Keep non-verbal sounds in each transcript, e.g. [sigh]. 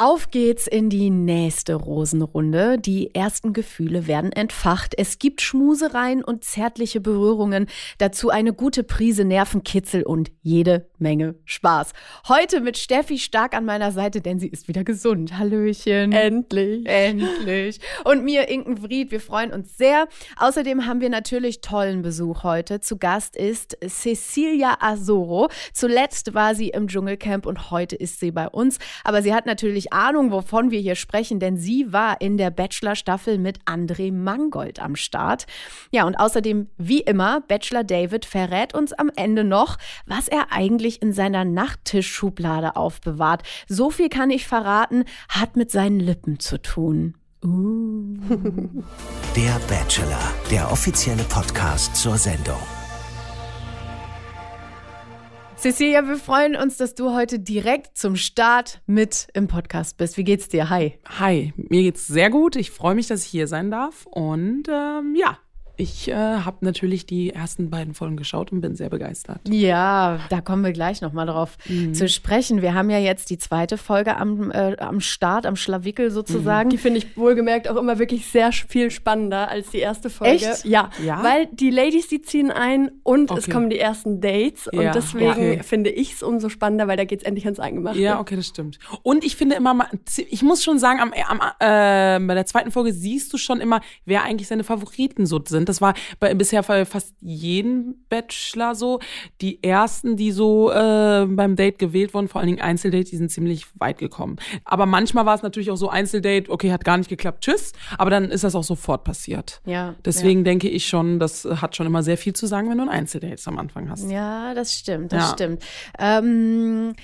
Auf geht's in die nächste Rosenrunde. Die ersten Gefühle werden entfacht. Es gibt Schmusereien und zärtliche Berührungen. Dazu eine gute Prise Nervenkitzel und jede Menge Spaß. Heute mit Steffi stark an meiner Seite, denn sie ist wieder gesund. Hallöchen. Endlich. Endlich. Und mir, Inken Fried, wir freuen uns sehr. Außerdem haben wir natürlich tollen Besuch heute. Zu Gast ist Cecilia Azoro. Zuletzt war sie im Dschungelcamp und heute ist sie bei uns. Aber sie hat natürlich Ahnung, wovon wir hier sprechen, denn sie war in der Bachelor-Staffel mit André Mangold am Start. Ja, und außerdem, wie immer, Bachelor David verrät uns am Ende noch, was er eigentlich in seiner Nachttischschublade aufbewahrt. So viel kann ich verraten, hat mit seinen Lippen zu tun. Uh. [laughs] Der Bachelor, der offizielle Podcast zur Sendung. Cecilia, wir freuen uns, dass du heute direkt zum Start mit im Podcast bist. Wie geht's dir? Hi. Hi, mir geht's sehr gut. Ich freue mich, dass ich hier sein darf. Und ähm, ja, ich äh, habe natürlich die ersten beiden Folgen geschaut und bin sehr begeistert. Ja, da kommen wir gleich nochmal drauf mhm. zu sprechen. Wir haben ja jetzt die zweite Folge am, äh, am Start, am Schlawickel sozusagen. Mhm. Die finde ich wohlgemerkt auch immer wirklich sehr viel spannender als die erste Folge. Echt? Ja, ja? weil die Ladies, die ziehen ein und okay. es kommen die ersten Dates. Und ja, deswegen okay. finde ich es umso spannender, weil da geht es endlich ans Eingemachte. Ja, okay, das stimmt. Und ich finde immer, ich muss schon sagen, am, am, äh, bei der zweiten Folge siehst du schon immer, wer eigentlich seine Favoriten so sind das war bei bisher bei fast jedem Bachelor so. Die ersten, die so äh, beim Date gewählt wurden, vor allen Dingen Einzeldate, die sind ziemlich weit gekommen. Aber manchmal war es natürlich auch so Einzeldate, okay, hat gar nicht geklappt, tschüss. Aber dann ist das auch sofort passiert. Ja. Deswegen ja. denke ich schon, das hat schon immer sehr viel zu sagen, wenn du ein Einzeldate am Anfang hast. Ja, das stimmt, das ja. stimmt. Ähm,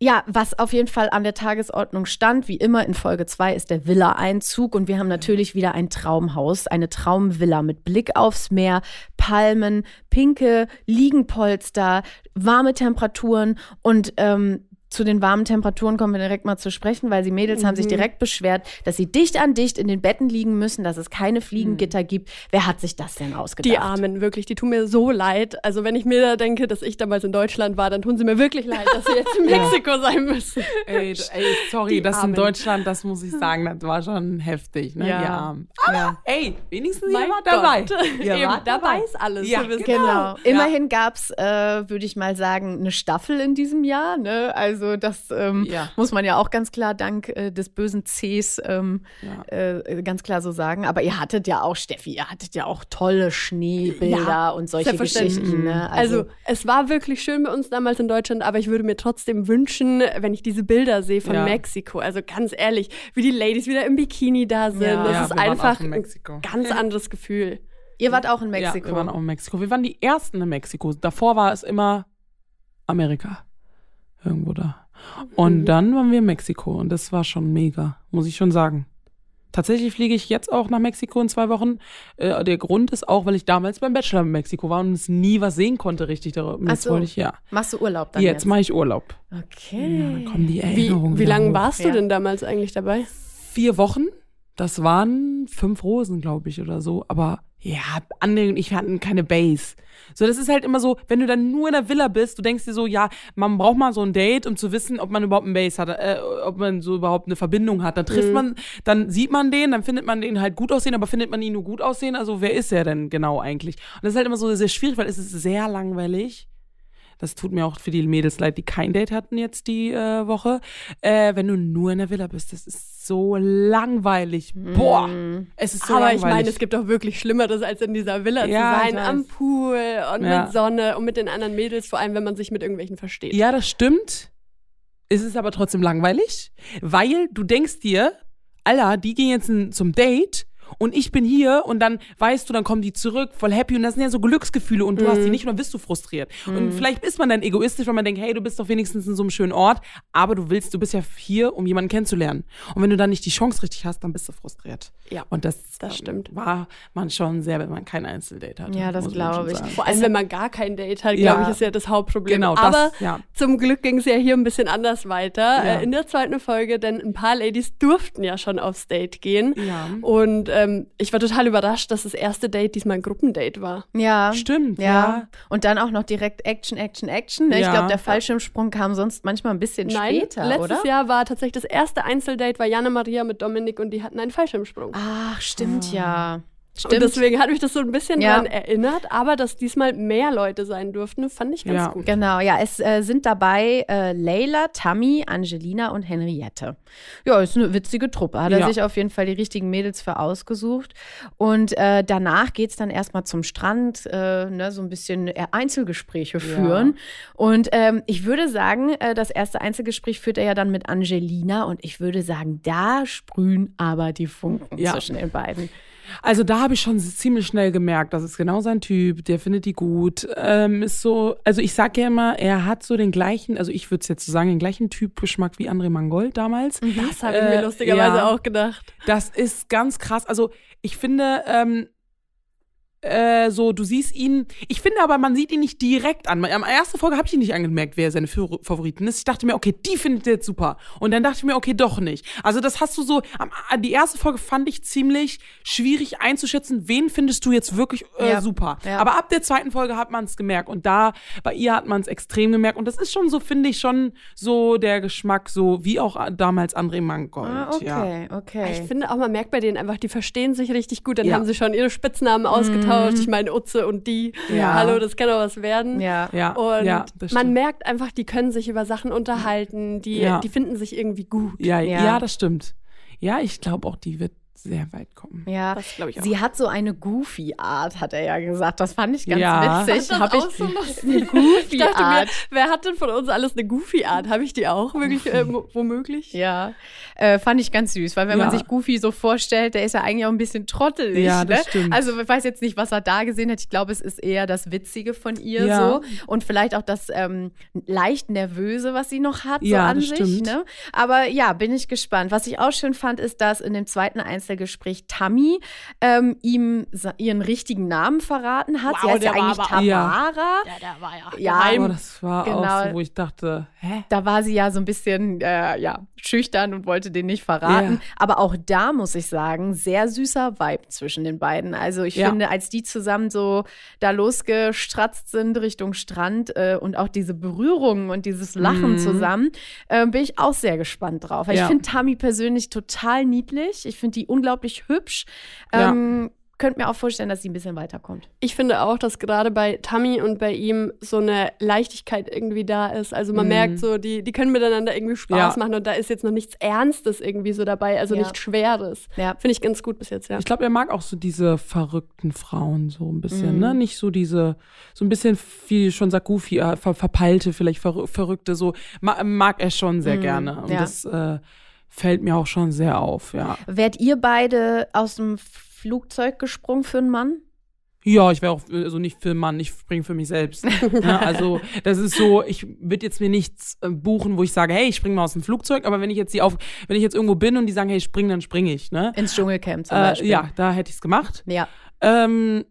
ja, was auf jeden Fall an der Tagesordnung stand, wie immer in Folge 2, ist der Villa-Einzug. Und wir haben natürlich wieder ein Traumhaus, eine Traumvilla mit Blick aufs Meer, Palmen, pinke Liegenpolster, warme Temperaturen und ähm, zu den warmen Temperaturen kommen wir direkt mal zu sprechen, weil die Mädels mhm. haben sich mhm. direkt beschwert, dass sie dicht an dicht in den Betten liegen müssen, dass es keine Fliegengitter mhm. gibt. Wer hat sich das denn ausgedacht? Die Armen, wirklich, die tun mir so leid. Also wenn ich mir da denke, dass ich damals in Deutschland war, dann tun sie mir wirklich leid, dass sie jetzt in [laughs] Mexiko ja. sein müssen. Ey, ey sorry, die das Armen. in Deutschland, das muss ich sagen, das war schon heftig, ne? Ja. ja. Aber ja. ey, wenigstens ihr wart dabei. [laughs] Ihr Eben, wart dabei. ist alles. Ja, genau. genau. Immerhin gab's, äh, würde ich mal sagen, eine Staffel in diesem Jahr, ne? Also das ähm, ähm, ja. muss man ja auch ganz klar dank äh, des bösen Cs ähm, ja. äh, ganz klar so sagen. Aber ihr hattet ja auch, Steffi, ihr hattet ja auch tolle Schneebilder ja, und solche Geschichten. Ne? Also, also, es war wirklich schön bei uns damals in Deutschland, aber ich würde mir trotzdem wünschen, wenn ich diese Bilder sehe von Mexiko, also ganz ehrlich, wie die Ladies wieder im Bikini da sind. das ist einfach ein ganz anderes Gefühl. Ihr wart auch in Mexiko. Ja, wir waren auch in Mexiko. Wir waren die ersten in Mexiko. Davor war es immer Amerika. Irgendwo da. Und mhm. dann waren wir in Mexiko und das war schon mega, muss ich schon sagen. Tatsächlich fliege ich jetzt auch nach Mexiko in zwei Wochen. Äh, der Grund ist auch, weil ich damals beim Bachelor in Mexiko war und es nie was sehen konnte richtig darüber. Jetzt so. wollte ich ja. Machst du Urlaub dann? Jetzt, jetzt? mache ich Urlaub. Okay. Ja, dann kommen die Erinnerungen. Wie, wie lange warst du denn damals eigentlich dabei? Vier Wochen. Das waren fünf Rosen, glaube ich, oder so. Aber ja, André und ich hatten keine Base. So, das ist halt immer so, wenn du dann nur in der Villa bist, du denkst dir so, ja, man braucht mal so ein Date, um zu wissen, ob man überhaupt ein Base hat, äh, ob man so überhaupt eine Verbindung hat. Dann trifft mhm. man, dann sieht man den, dann findet man den halt gut aussehen, aber findet man ihn nur gut aussehen? Also, wer ist er denn genau eigentlich? Und das ist halt immer so sehr schwierig, weil es ist sehr langweilig. Das tut mir auch für die Mädels leid, die kein Date hatten jetzt die äh, Woche. Äh, wenn du nur in der Villa bist, das ist so langweilig. Boah, mm. es ist so Aber langweilig. ich meine, es gibt auch wirklich Schlimmeres, als in dieser Villa ja, zu sein, am Pool und ja. mit Sonne und mit den anderen Mädels, vor allem wenn man sich mit irgendwelchen versteht. Ja, das stimmt. Es ist aber trotzdem langweilig, weil du denkst dir, Alter, die gehen jetzt zum Date und ich bin hier und dann weißt du, dann kommen die zurück, voll happy und das sind ja so Glücksgefühle und du mhm. hast die mhm. nicht und dann bist du frustriert. Mhm. Und vielleicht ist man dann egoistisch, weil man denkt, hey, du bist doch wenigstens in so einem schönen Ort, aber du willst, du bist ja hier, um jemanden kennenzulernen. Und wenn du dann nicht die Chance richtig hast, dann bist du frustriert. Ja. Und das, das stimmt. war man schon sehr, wenn man kein Einzeldate hat. Ja, das glaube ich. Vor allem, wenn man gar kein Date hat, glaube ich, ist ja das Hauptproblem. Genau, das, aber ja. zum Glück ging es ja hier ein bisschen anders weiter ja. äh, in der zweiten Folge, denn ein paar Ladies durften ja schon aufs Date gehen. Ja. Und ähm, ich war total überrascht, dass das erste Date diesmal ein Gruppendate war. Ja. Stimmt, ja. ja. Und dann auch noch direkt Action, Action, Action. Ne? Ich Ja. glaube, der Fallschirmsprung kam sonst manchmal ein bisschen Nein, später, letztes oder? Jahr war tatsächlich das erste Einzeldate, war Jana Maria mit Dominik und die hatten einen Fallschirmsprung. Ach, stimmt ja. Und deswegen hat mich das so ein bisschen Ja. daran erinnert, aber dass diesmal mehr Leute sein durften, fand ich ganz Ja. gut. Genau, ja, es äh, sind dabei äh, Leila, Tammy, Angelina und Henriette. Ja, ist eine witzige Truppe. Hat er Ja. sich auf jeden Fall die richtigen Mädels für ausgesucht. Und äh, danach geht es dann erstmal zum Strand, äh, ne, so ein bisschen äh, Einzelgespräche führen. Und ähm, ich würde sagen, äh, das erste Einzelgespräch führt er ja dann mit Angelina. Und ich würde sagen, da sprühen aber die Funken zwischen den beiden. Also da habe ich schon ziemlich schnell gemerkt, das ist genau sein Typ, der findet die gut. Ähm, ist so, also ich sage ja immer, er hat so den gleichen, also ich würde es jetzt so sagen, den gleichen Typgeschmack wie André Mangold damals. Das habe ich Äh, mir lustigerweise ja. auch gedacht. Das ist ganz krass. Also ich finde, ähm, äh, so, du siehst ihn, ich finde aber, man sieht ihn nicht direkt an. Am ersten Folge habe ich ihn nicht angemerkt, wer seine Fa- Favoriten ist. Ich dachte mir, okay, die findet er jetzt super. Und dann dachte ich mir, okay, doch nicht. Also das hast du so, am, die erste Folge fand ich ziemlich schwierig einzuschätzen, wen findest du jetzt wirklich äh, Ja. super. Ja. Aber ab der zweiten Folge hat man es gemerkt. Und da, bei ihr hat man es extrem gemerkt. Und das ist schon so, finde ich, schon so der Geschmack, so wie auch damals André Mangold. Ah, Ja. okay, okay. Ich finde auch, man merkt bei denen einfach, die verstehen sich richtig gut. Dann Ja. haben sie schon ihre Spitznamen ausgetauscht. Ich meine, Utze und die. Ja. Hallo, das kann doch was werden. ja. Ja, Und ja, man merkt einfach, die können sich über Sachen unterhalten, die, Ja. die finden sich irgendwie gut. Ja, Ja. ja. das stimmt. Ja, ich glaube auch, die wird sehr weit kommen. Ja, Das glaub ich auch. sie hat so eine Goofy-Art, hat er ja gesagt. Das fand ich ganz Ja. witzig. Das Hab auch ich so [laughs] eine Ich dachte mir, wer hat denn von uns alles eine Goofy-Art? Habe ich die auch wirklich äh, womöglich? Ja, äh, fand ich ganz süß, weil wenn man Ja. sich Goofy so vorstellt, der ist ja eigentlich auch ein bisschen trottelig. Ja, das ne? stimmt. Also ich weiß jetzt nicht, was er da gesehen hat. Ich glaube, es ist eher das Witzige von ihr Ja. so und vielleicht auch das ähm, leicht nervöse, was sie noch hat so Ja, an das sich. stimmt. Ne? Aber ja, bin ich gespannt. Was ich auch schön fand, ist, dass in dem zweiten Einzelgespräch Tammy ähm, ihm ihren richtigen Namen verraten hat. sie Wow, heißt ja eigentlich aber- Ja. Tamara. Ja, der war ja. Ja, geheim. Aber das war Genau. auch so, wo ich dachte, hä? Da war sie ja so ein bisschen äh, ja, schüchtern und wollte den nicht verraten. Ja. Aber auch da muss ich sagen, sehr süßer Vibe zwischen den beiden. Also ich Ja. finde, als die zusammen so da losgestratzt sind Richtung Strand äh, und auch diese Berührungen und dieses Lachen Mhm. zusammen, äh, bin ich auch sehr gespannt drauf. Weil Ich Ja. finde Tammy persönlich total niedlich. Ich finde die unglaublich hübsch. Ja. Ähm, könnte mir auch vorstellen, dass sie ein bisschen weiterkommt. Ich finde auch, dass gerade bei Tammy und bei ihm so eine Leichtigkeit irgendwie da ist. Also man Mhm. merkt so, die, die können miteinander irgendwie Spaß Ja. machen und da ist jetzt noch nichts Ernstes irgendwie so dabei, also Ja. nichts Schweres. Ja. Finde ich ganz gut bis jetzt, ja. Ich glaube, er mag auch so diese verrückten Frauen so ein bisschen, Mhm. ne? Nicht so diese, so ein bisschen, wie schon sagt Goofy, äh, ver verpeilte, vielleicht ver verrückte, so ma mag er schon sehr Mhm, gerne. Und ja. das äh, fällt mir auch schon sehr auf, ja. Wärt ihr beide aus dem Flugzeug gesprungen für einen Mann? Ja, ich wäre auch also nicht für einen Mann, ich springe für mich selbst. [laughs] ja, also das ist so, ich würde jetzt mir nichts äh, buchen, wo ich sage, hey, ich springe mal aus dem Flugzeug, aber wenn ich jetzt die auf, wenn ich jetzt irgendwo bin und die sagen, hey, spring, dann springe ich, ne? Ins Dschungelcamp zum Äh, Beispiel. ja, da hätte ich es gemacht. Ja. Ähm,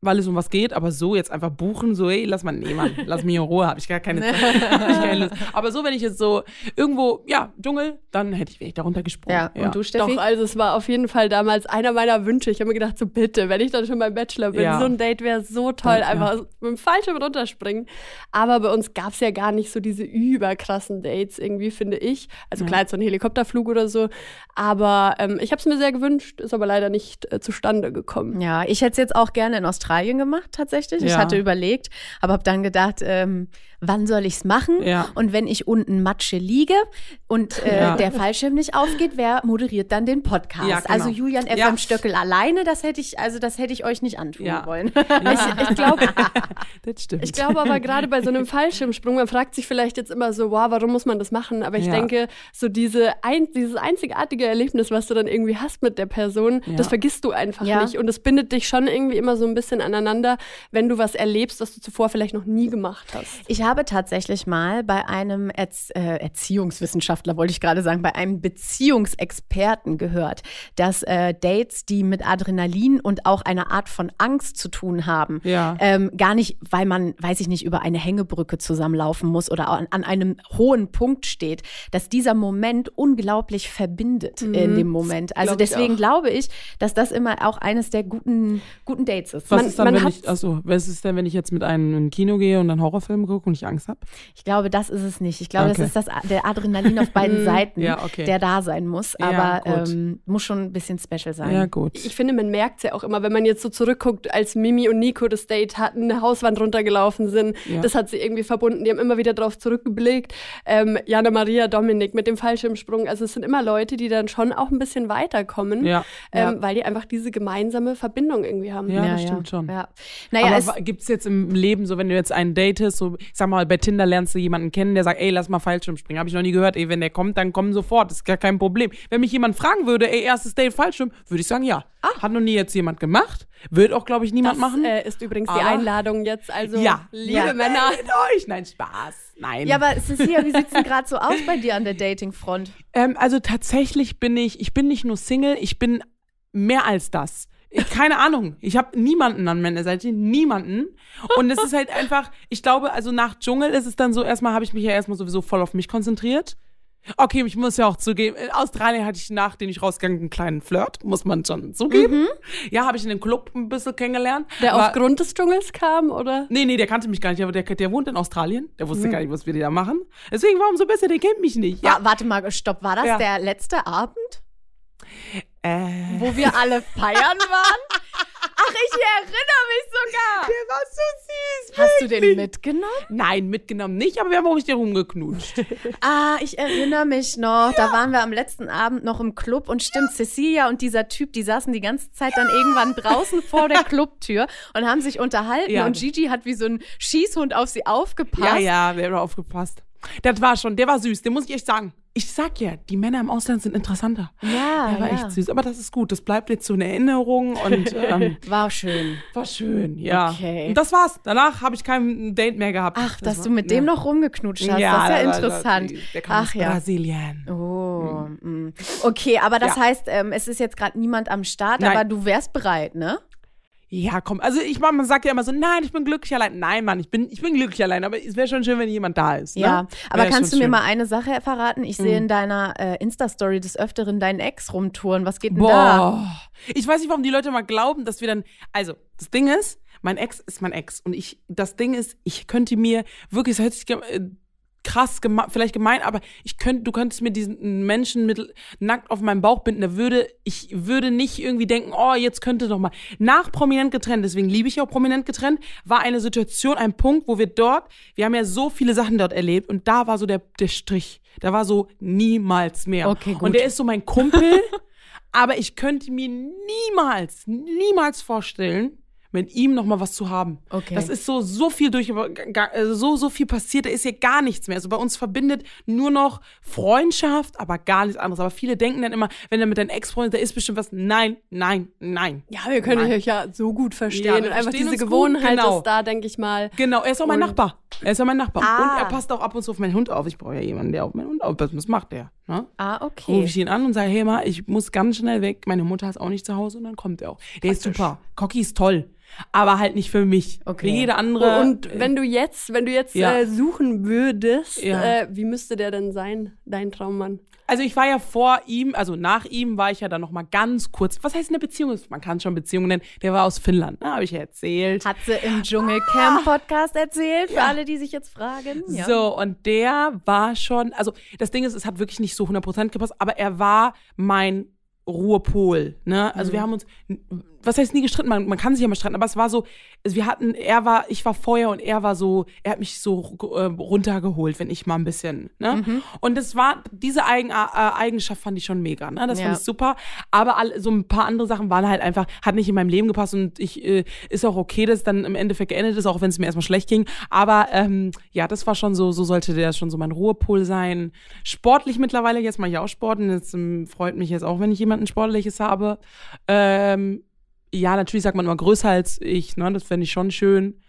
weil es um was geht, aber so jetzt einfach buchen, so, ey, lass mal, nee, Mann, [laughs] lass mich in Ruhe, habe ich gar keine [laughs] Zeit, hab ich keine Lust. Aber so, wenn ich jetzt so irgendwo, ja, Dschungel, dann hätte ich, wäre ich da runtergesprungen. Ja, und du, Steffi? Doch, also es war auf jeden Fall damals einer meiner Wünsche. Ich habe mir gedacht, so bitte, wenn ich dann schon beim Bachelor bin, Ja. so ein Date wäre so toll, Ja. einfach mit dem Fallschirm runterspringen. Aber bei uns gab es ja gar nicht so diese überkrassen Dates irgendwie, finde ich. Also klar, jetzt so ein Helikopterflug oder so. Aber ähm, ich habe es mir sehr gewünscht, ist aber leider nicht äh, zustande gekommen. Ja, ich hätte es jetzt auch gerne in Australien gemacht, tatsächlich. Ich Ja. hatte überlegt, aber habe dann gedacht, ähm, wann soll ich es machen? Ja. Und wenn ich unten Matsche liege und äh, Ja. der Fallschirm nicht aufgeht, wer moderiert dann den Podcast? Genau. Also Julian FM Ja. Stöckel alleine, das hätte ich, also das hätte ich euch nicht antun wollen. [laughs] Ich, ich glaube. [laughs] Ich glaube aber gerade bei so einem Fallschirmsprung, man fragt sich vielleicht jetzt immer so, wow, warum muss man das machen? Aber ich denke, so diese ein, dieses einzigartige Erlebnis, was du dann irgendwie hast mit der Person, das vergisst du einfach nicht. Und das bindet dich schon irgendwie immer so ein bisschen bisschen aneinander, wenn du was erlebst, was du zuvor vielleicht noch nie gemacht hast. Ich habe tatsächlich mal bei einem Erz äh, Erziehungswissenschaftler, wollte ich gerade sagen, bei einem Beziehungsexperten gehört, dass äh, Dates, die mit Adrenalin und auch einer Art von Angst zu tun haben, ja. ähm, gar nicht, weil man, weiß ich nicht, über eine Hängebrücke zusammenlaufen muss oder an, an einem hohen Punkt steht, dass dieser Moment unglaublich verbindet mhm. in dem Moment. Also Glaub deswegen glaube ich, dass das immer auch eines der guten, guten Dates ist. Was man, ist dann, wenn ich, also, was ist denn, wenn ich jetzt mit einem in Kino gehe und einen Horrorfilm gucke und ich Angst habe? Ich glaube, das ist es nicht. Ich glaube, okay. das ist das, der Adrenalin auf beiden [laughs] Seiten, ja, okay. der da sein muss. Aber ja, ähm, muss schon ein bisschen special sein. Ja, gut. Ich finde, man merkt es ja auch immer, wenn man jetzt so zurückguckt, als Mimi und Nico das Date hatten, eine Hauswand runtergelaufen sind. Ja. Das hat sie irgendwie verbunden. Die haben immer wieder darauf zurückgeblickt. Ähm, Jana Maria, Dominik mit dem Fallschirmsprung. Also es sind immer Leute, die dann schon auch ein bisschen weiterkommen, ja. Ähm, weil die einfach diese gemeinsame Verbindung irgendwie haben. Ja, das stimmt schon. Ja. Naja, Aber gibt es jetzt im Leben so, wenn du jetzt einen datest, so, ich sag mal, bei Tinder lernst du jemanden kennen, der sagt, ey, lass mal Fallschirmspringen. Habe ich noch nie gehört. Ey, wenn der kommt, dann komm sofort. Das ist gar kein Problem. Wenn mich jemand fragen würde, ey, erstes Date Fallschirm, würde ich sagen, ja. Ah. Hat noch nie jetzt jemand gemacht. Wird auch, glaube ich, niemand das, machen. Äh, ist übrigens die Einladung jetzt. Also, ja. liebe ja. Männer. euch. Nein, Spaß. Nein. Ja, aber Cecilia, wie sieht es denn gerade so aus bei dir an der Dating-Front? Ähm, also tatsächlich bin ich, ich bin nicht nur Single, ich bin mehr als das. Ich, keine Ahnung. Ich habe niemanden an meiner Seite, niemanden. Und es ist halt einfach, ich glaube, also nach Dschungel ist es dann so, erstmal habe ich mich ja erstmal sowieso voll auf mich konzentriert. Okay, ich muss ja auch zugeben, in Australien hatte ich nach, den ich rausgegangen, einen kleinen Flirt, muss man schon zugeben. Mhm. Ja, habe ich in dem Club ein bisschen kennengelernt. Der aber, aufgrund des Dschungels kam, oder? Nee, nee, der kannte mich gar nicht, aber der, der wohnt in Australien. Der wusste mhm. gar nicht, was wir da machen. Deswegen, warum so besser, der kennt mich nicht. Ja. Warte mal, stopp, war das ja. der letzte Abend? Äh. Wo wir alle feiern waren? Ach, ich erinnere mich sogar. Der war so süß. Hast wirklich. du den mitgenommen? Nein, mitgenommen nicht, aber wir haben auch dir rumgeknutscht. [laughs] ah, ich erinnere mich noch. Ja. Da waren wir am letzten Abend noch im Club und stimmt, ja. Cecilia und dieser Typ, die saßen die ganze Zeit ja. dann irgendwann draußen vor der [laughs] Clubtür und haben sich unterhalten und Gigi hat wie so ein Schießhund auf sie aufgepasst. Ja, ja, wer hat aufgepasst. Das war schon, der war süß, den muss ich echt sagen ich sag ja, die Männer im Ausland sind interessanter. Ja, Der war ja. echt süß. Aber das ist gut. Das bleibt jetzt so eine Erinnerung und ähm, [laughs] war schön. War schön, ja. Okay. Und das war's. Danach habe ich kein Date mehr gehabt. Ach, das dass war, du mit ja. dem noch rumgeknutscht hast. Ja, das ist ja interessant. Das, der kam Ach, aus Brasilien. Oh. Mhm. Okay, aber das heißt, ähm, es ist jetzt gerade niemand am Start, Nein. aber du wärst bereit, ne? Ja, komm, also ich man sagt ja immer so, nein, ich bin glücklich allein. Nein, Mann, ich bin, ich bin glücklich allein, aber es wäre schon schön, wenn jemand da ist. Ne? Ja, aber kannst du mir mal eine Sache verraten? Ich mhm. sehe in deiner äh, Insta-Story des Öfteren deinen Ex rumtouren. Was geht denn Boah. da? Ich weiß nicht, warum die Leute mal glauben, dass wir dann, also, das Ding ist, mein Ex ist mein Ex und ich, das Ding ist, ich könnte mir wirklich, das hört sich äh, krass, geme vielleicht gemein, aber ich könnte, du könntest mir diesen Menschen mit nackt auf meinem Bauch binden, da würde, ich würde nicht irgendwie denken, oh, jetzt könnte doch mal. Nach prominent getrennt, deswegen liebe ich auch prominent getrennt, war eine Situation, ein Punkt, wo wir dort, wir haben ja so viele Sachen dort erlebt und da war so der, der Strich. Da war so niemals mehr. Okay, gut. Und der ist so mein Kumpel, [laughs] aber ich könnte mir niemals, niemals vorstellen, mit ihm noch mal was zu haben. Okay. Das ist so so viel durch also so so viel passiert, da ist hier gar nichts mehr. Also bei uns verbindet nur noch Freundschaft, aber gar nichts anderes. Aber viele denken dann immer, wenn er mit deinem Ex-Freund, da ist bestimmt was. Nein, nein, nein. Ja, wir können nein. euch ja so gut verstehen ja, und einfach diese Gewohnheit genau. ist da, denke ich mal. Genau, er ist auch mein Nachbar. Er ist ja mein Nachbar ah. und er passt auch ab und zu auf meinen Hund auf. Ich brauche ja jemanden, der auf meinen Hund aufpasst. Was macht der? Ne? Ah, okay. Rufe ich ihn an und sage, hey mal, ich muss ganz schnell weg. Meine Mutter ist auch nicht zu Hause und dann kommt er auch. Der Praktisch. ist super. Cocky ist toll aber halt nicht für mich. Okay. Wie jede andere. Und äh, wenn du jetzt, wenn du jetzt ja. äh, suchen würdest, ja. äh, wie müsste der denn sein, dein Traummann? Also ich war ja vor ihm, also nach ihm war ich ja dann noch mal ganz kurz. Was heißt eine Beziehung? Man kann schon Beziehung nennen. Der war aus Finnland, ne, habe ich ja erzählt. Hat sie im Dschungelcamp Podcast erzählt, für ja. alle, die sich jetzt fragen. So, und der war schon, also das Ding ist, es hat wirklich nicht so 100% gepasst, aber er war mein Ruhepol, ne? Also mhm. wir haben uns was heißt nie gestritten, man, man kann sich ja mal streiten, aber es war so, also wir hatten, er war, ich war Feuer und er war so, er hat mich so äh, runtergeholt, wenn ich mal ein bisschen, ne? Mhm. Und das war, diese Eigen, äh, Eigenschaft fand ich schon mega, ne? Das ja. fand ich super. Aber all, so ein paar andere Sachen waren halt einfach, hat nicht in meinem Leben gepasst und ich, äh, ist auch okay, dass dann im Endeffekt geendet ist, auch wenn es mir erstmal schlecht ging. Aber ähm, ja, das war schon so, so sollte der schon so mein Ruhepol sein. Sportlich mittlerweile, jetzt mache ich auch Sport und jetzt ähm, freut mich jetzt auch, wenn ich jemanden Sportliches habe. Ähm, ja, natürlich sagt man immer größer als ich, ne? Das fände ich schon schön.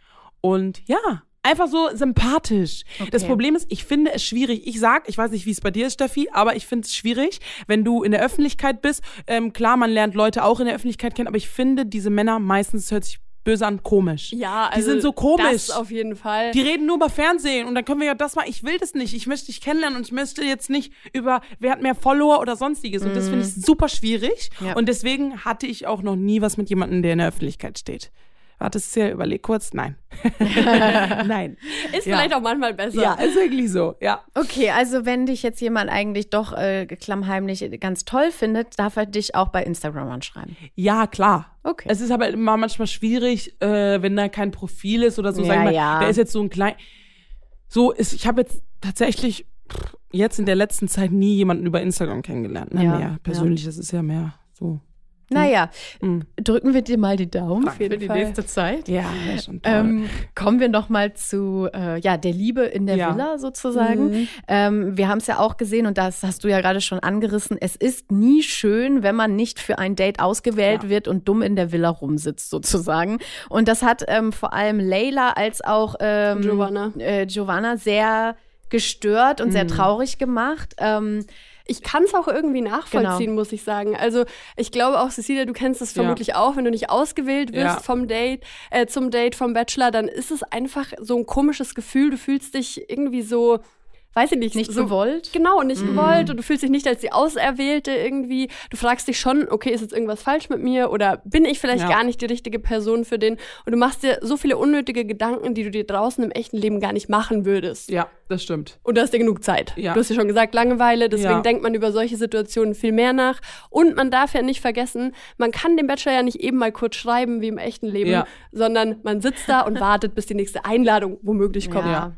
Und ja, einfach so sympathisch. Okay. Das Problem ist, ich finde es schwierig. Ich sag, ich weiß nicht, wie es bei dir ist, Steffi, aber ich finde es schwierig, wenn du in der Öffentlichkeit bist. Ähm, klar, man lernt Leute auch in der Öffentlichkeit kennen, aber ich finde, diese Männer meistens hört sich böse an komisch. Ja, also die sind so komisch. Das auf jeden Fall. Die reden nur über Fernsehen und dann können wir ja das mal. Ich will das nicht. Ich möchte dich kennenlernen und ich möchte jetzt nicht über wer hat mehr Follower oder sonstiges. Und das finde ich mhm. super schwierig. Ja. Und deswegen hatte ich auch noch nie was mit jemandem, der in der Öffentlichkeit steht. Wartest du ja, überleg kurz. Nein. [laughs] Nein. Ist ja. vielleicht auch manchmal besser. Ja, ist wirklich so, ja. Okay, also wenn dich jetzt jemand eigentlich doch äh, klammheimlich ganz toll findet, darf er dich auch bei Instagram anschreiben. Ja, klar. Okay. Es ist aber immer manchmal schwierig, äh, wenn da kein Profil ist oder so. Ja, sag mal, ja. Der ist jetzt so ein klein. So ist, ich habe jetzt tatsächlich jetzt in der letzten Zeit nie jemanden über Instagram kennengelernt. Ne? Ja, mehr persönlich, das ist ja mehr so. Naja, mhm. drücken wir dir mal die Daumen Danke. für die Fall. nächste Zeit. Ja, schon toll. Ähm, kommen wir noch mal zu äh, ja, der Liebe in der ja. Villa sozusagen. Mhm. Ähm, wir haben es ja auch gesehen und das hast du ja gerade schon angerissen. Es ist nie schön, wenn man nicht für ein Date ausgewählt ja. wird und dumm in der Villa rumsitzt sozusagen. Und das hat ähm, vor allem Leila als auch ähm, Giovanna. Äh, Giovanna sehr gestört und mhm. sehr traurig gemacht. Ähm, ich kann es auch irgendwie nachvollziehen, genau. muss ich sagen. Also ich glaube auch, Cecilia, du kennst es vermutlich ja. auch, wenn du nicht ausgewählt wirst ja. vom Date, äh, zum Date vom Bachelor, dann ist es einfach so ein komisches Gefühl. Du fühlst dich irgendwie so weiß ich nicht, nicht so, gewollt. Genau, nicht mm. gewollt und du fühlst dich nicht als die Auserwählte irgendwie. Du fragst dich schon, okay, ist jetzt irgendwas falsch mit mir oder bin ich vielleicht ja. gar nicht die richtige Person für den? Und du machst dir so viele unnötige Gedanken, die du dir draußen im echten Leben gar nicht machen würdest. Ja, das stimmt. Und du hast dir genug Zeit. Ja. Du hast ja schon gesagt, Langeweile, deswegen ja. denkt man über solche Situationen viel mehr nach. Und man darf ja nicht vergessen, man kann dem Bachelor ja nicht eben mal kurz schreiben wie im echten Leben, sondern man sitzt da und wartet, bis die nächste Einladung womöglich kommt. Ja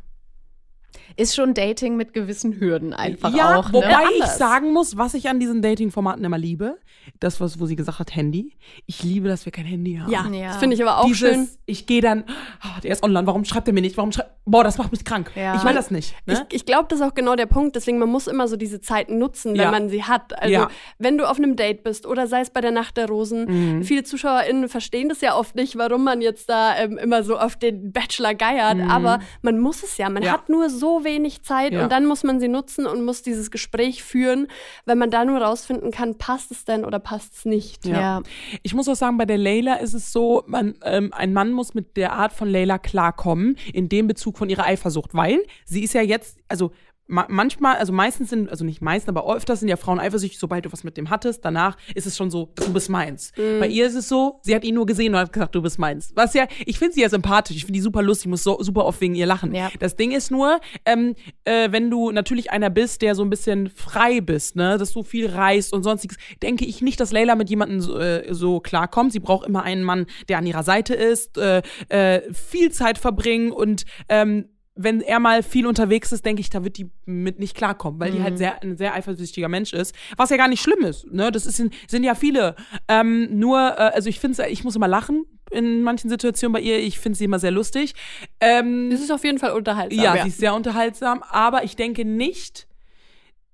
ist schon Dating mit gewissen Hürden einfach ja, auch. Ne? Wobei ich sagen muss, was ich an diesen Dating-Formaten immer liebe, das, was, wo sie gesagt hat, Handy. Ich liebe, dass wir kein Handy haben. Ja, ja. das finde ich aber auch Dieses, schön. Ich gehe dann, oh, der ist online, warum schreibt er mir nicht? Warum schreibt, boah, das macht mich krank. Ja. Ich will das nicht. Ne? Ich, ich glaube, das ist auch genau der Punkt. Deswegen, man muss immer so diese Zeiten nutzen, wenn ja. man sie hat. Also, ja. wenn du auf einem Date bist oder sei es bei der Nacht der Rosen, mhm. viele ZuschauerInnen verstehen das ja oft nicht, warum man jetzt da ähm, immer so auf den Bachelor geiert. Mhm. Aber man muss es ja. Man hat nur so wenig Zeit und dann muss man sie nutzen und muss dieses Gespräch führen, wenn man da nur rausfinden kann, passt es denn oder passt es nicht. Ja. ja. Ich muss auch sagen, bei der Leila ist es so, man, ähm, ein Mann muss mit der Art von Leila klarkommen, in dem Bezug von ihrer Eifersucht, weil sie ist ja jetzt, also manchmal, also meistens sind, also nicht meistens, aber öfter sind ja Frauen eifersüchtig, sobald du was mit dem hattest. Danach ist es schon so, du bist meins. Mhm. Bei ihr ist es so, sie hat ihn nur gesehen und hat gesagt, du bist meins. Was ja, ich finde sie ja sympathisch, ich finde die super lustig, ich muss so, super oft wegen ihr lachen. Ja. Das Ding ist nur, ähm, äh, wenn du natürlich einer bist, der so ein bisschen frei bist, ne, dass du viel reist und sonstiges, denke ich nicht, dass Leila mit jemandem so, äh, so klarkommt. Sie braucht immer einen Mann, der an ihrer Seite ist, äh, äh, viel Zeit verbringen und ähm, wenn er mal viel unterwegs ist, denke ich, da wird die mit nicht klarkommen, weil mhm. die halt mhm. sehr, ein sehr eifersüchtiger Mensch ist. Was ja gar nicht schlimm ist, ne? Das ist, sind ja viele. Ähm, nur, äh, also ich finde ich muss immer lachen in manchen Situationen bei ihr. Ich finde sie immer sehr lustig. Ähm, das ist auf jeden Fall unterhaltsam. Ja, ja, sie ist sehr unterhaltsam, aber ich denke nicht,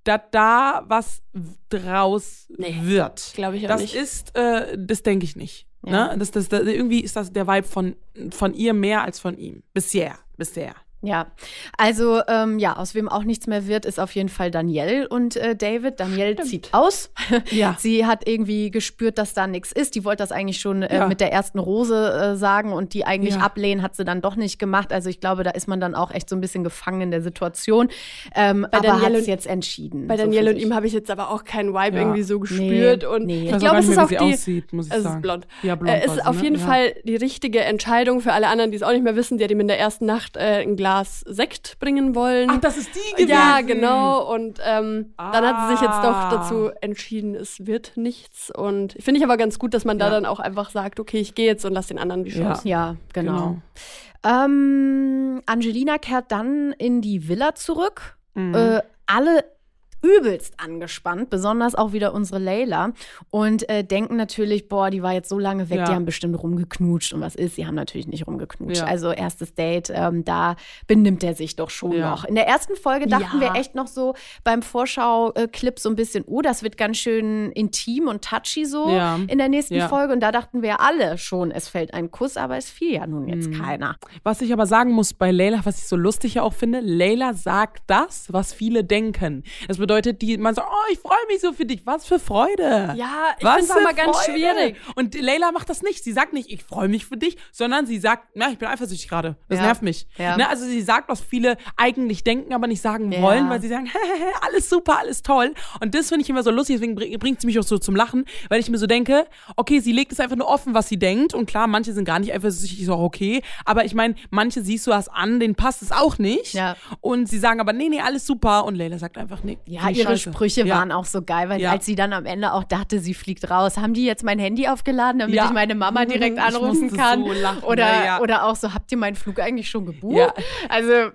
dass da was draus nee, wird. Glaube ich auch das nicht. Das ist, äh, das denke ich nicht. Ja. Ne? Das, das, das, irgendwie ist das der Vibe von, von ihr mehr als von ihm. Bisher. Bisher. Ja, also ähm, ja, aus wem auch nichts mehr wird, ist auf jeden Fall Danielle und äh, David. Danielle Stimmt. zieht aus. [laughs] Ja. Sie hat irgendwie gespürt, dass da nichts ist. Die wollte das eigentlich schon äh, ja. mit der ersten Rose äh, sagen und die eigentlich ja. ablehnen, hat sie dann doch nicht gemacht. Also ich glaube, da ist man dann auch echt so ein bisschen gefangen in der Situation. Ähm, bei aber hat es jetzt entschieden. Bei Danielle so und ihm habe ich jetzt aber auch keinen Vibe irgendwie so gespürt. Nee, und nee. ich, glaube, es ist auch die. Aussieht, muss ich es sagen. ist blond. Ja, blond. Äh, es ist auf ne? jeden Fall die richtige Entscheidung für alle anderen, die es auch nicht mehr wissen. Die hat ihm in der ersten Nacht äh, ein Glas Glas Sekt bringen wollen. Ach, das ist die gewesen. Ja, genau. Und ähm, ah. dann hat sie sich jetzt doch ah. dazu entschieden, es wird nichts. Und finde ich aber ganz gut, dass man ja. da dann auch einfach sagt, okay, ich gehe jetzt und lass den anderen die Chance. Ja, ja genau. genau. Ähm, Angelina kehrt dann in die Villa zurück. Mhm. Äh, alle übelst angespannt, besonders auch wieder unsere Layla und äh, denken natürlich, boah, die war jetzt so lange weg, ja. die haben bestimmt rumgeknutscht und was ist, sie haben natürlich nicht rumgeknutscht. Ja. Also erstes Date, ähm, da benimmt er sich doch schon ja. noch. In der ersten Folge dachten wir echt noch so beim Vorschau-Clip so ein bisschen, oh, das wird ganz schön intim und touchy so in der nächsten Folge und da dachten wir alle schon, es fällt ein Kuss, aber es fiel ja nun jetzt mhm. keiner. Was ich aber sagen muss bei Layla, was ich so lustig auch finde, Layla sagt das, was viele denken. Das bedeutet, die, man sagt, oh, ich freue mich so für dich. Was für Freude. Ja, ich finde es immer ganz schwierig. Und Layla macht das nicht. Sie sagt nicht, ich freue mich für dich, sondern sie sagt, na, ich bin eifersüchtig gerade. Das ja. nervt mich. Ja. Ne? Also sie sagt, was viele eigentlich denken, aber nicht sagen ja. wollen, weil sie sagen, [laughs] alles super, alles toll. Und das finde ich immer so lustig, deswegen bringt sie mich auch so zum Lachen, weil ich mir so denke, okay, sie legt es einfach nur offen, was sie denkt. Und klar, manche sind gar nicht eifersüchtig, ist auch okay. Aber ich meine, manche siehst du was an, denen passt es auch nicht. Ja. Und sie sagen aber, nee, nee, alles super. Und Leila sagt einfach, nee. Ja, ihre Scheiße. Sprüche ja. waren auch so geil, weil ja. als sie dann am Ende auch dachte, sie fliegt raus, haben die jetzt mein Handy aufgeladen, damit ja. ich meine Mama direkt anrufen kann? So lachen, oder, oder auch so, habt ihr meinen Flug eigentlich schon gebucht? Also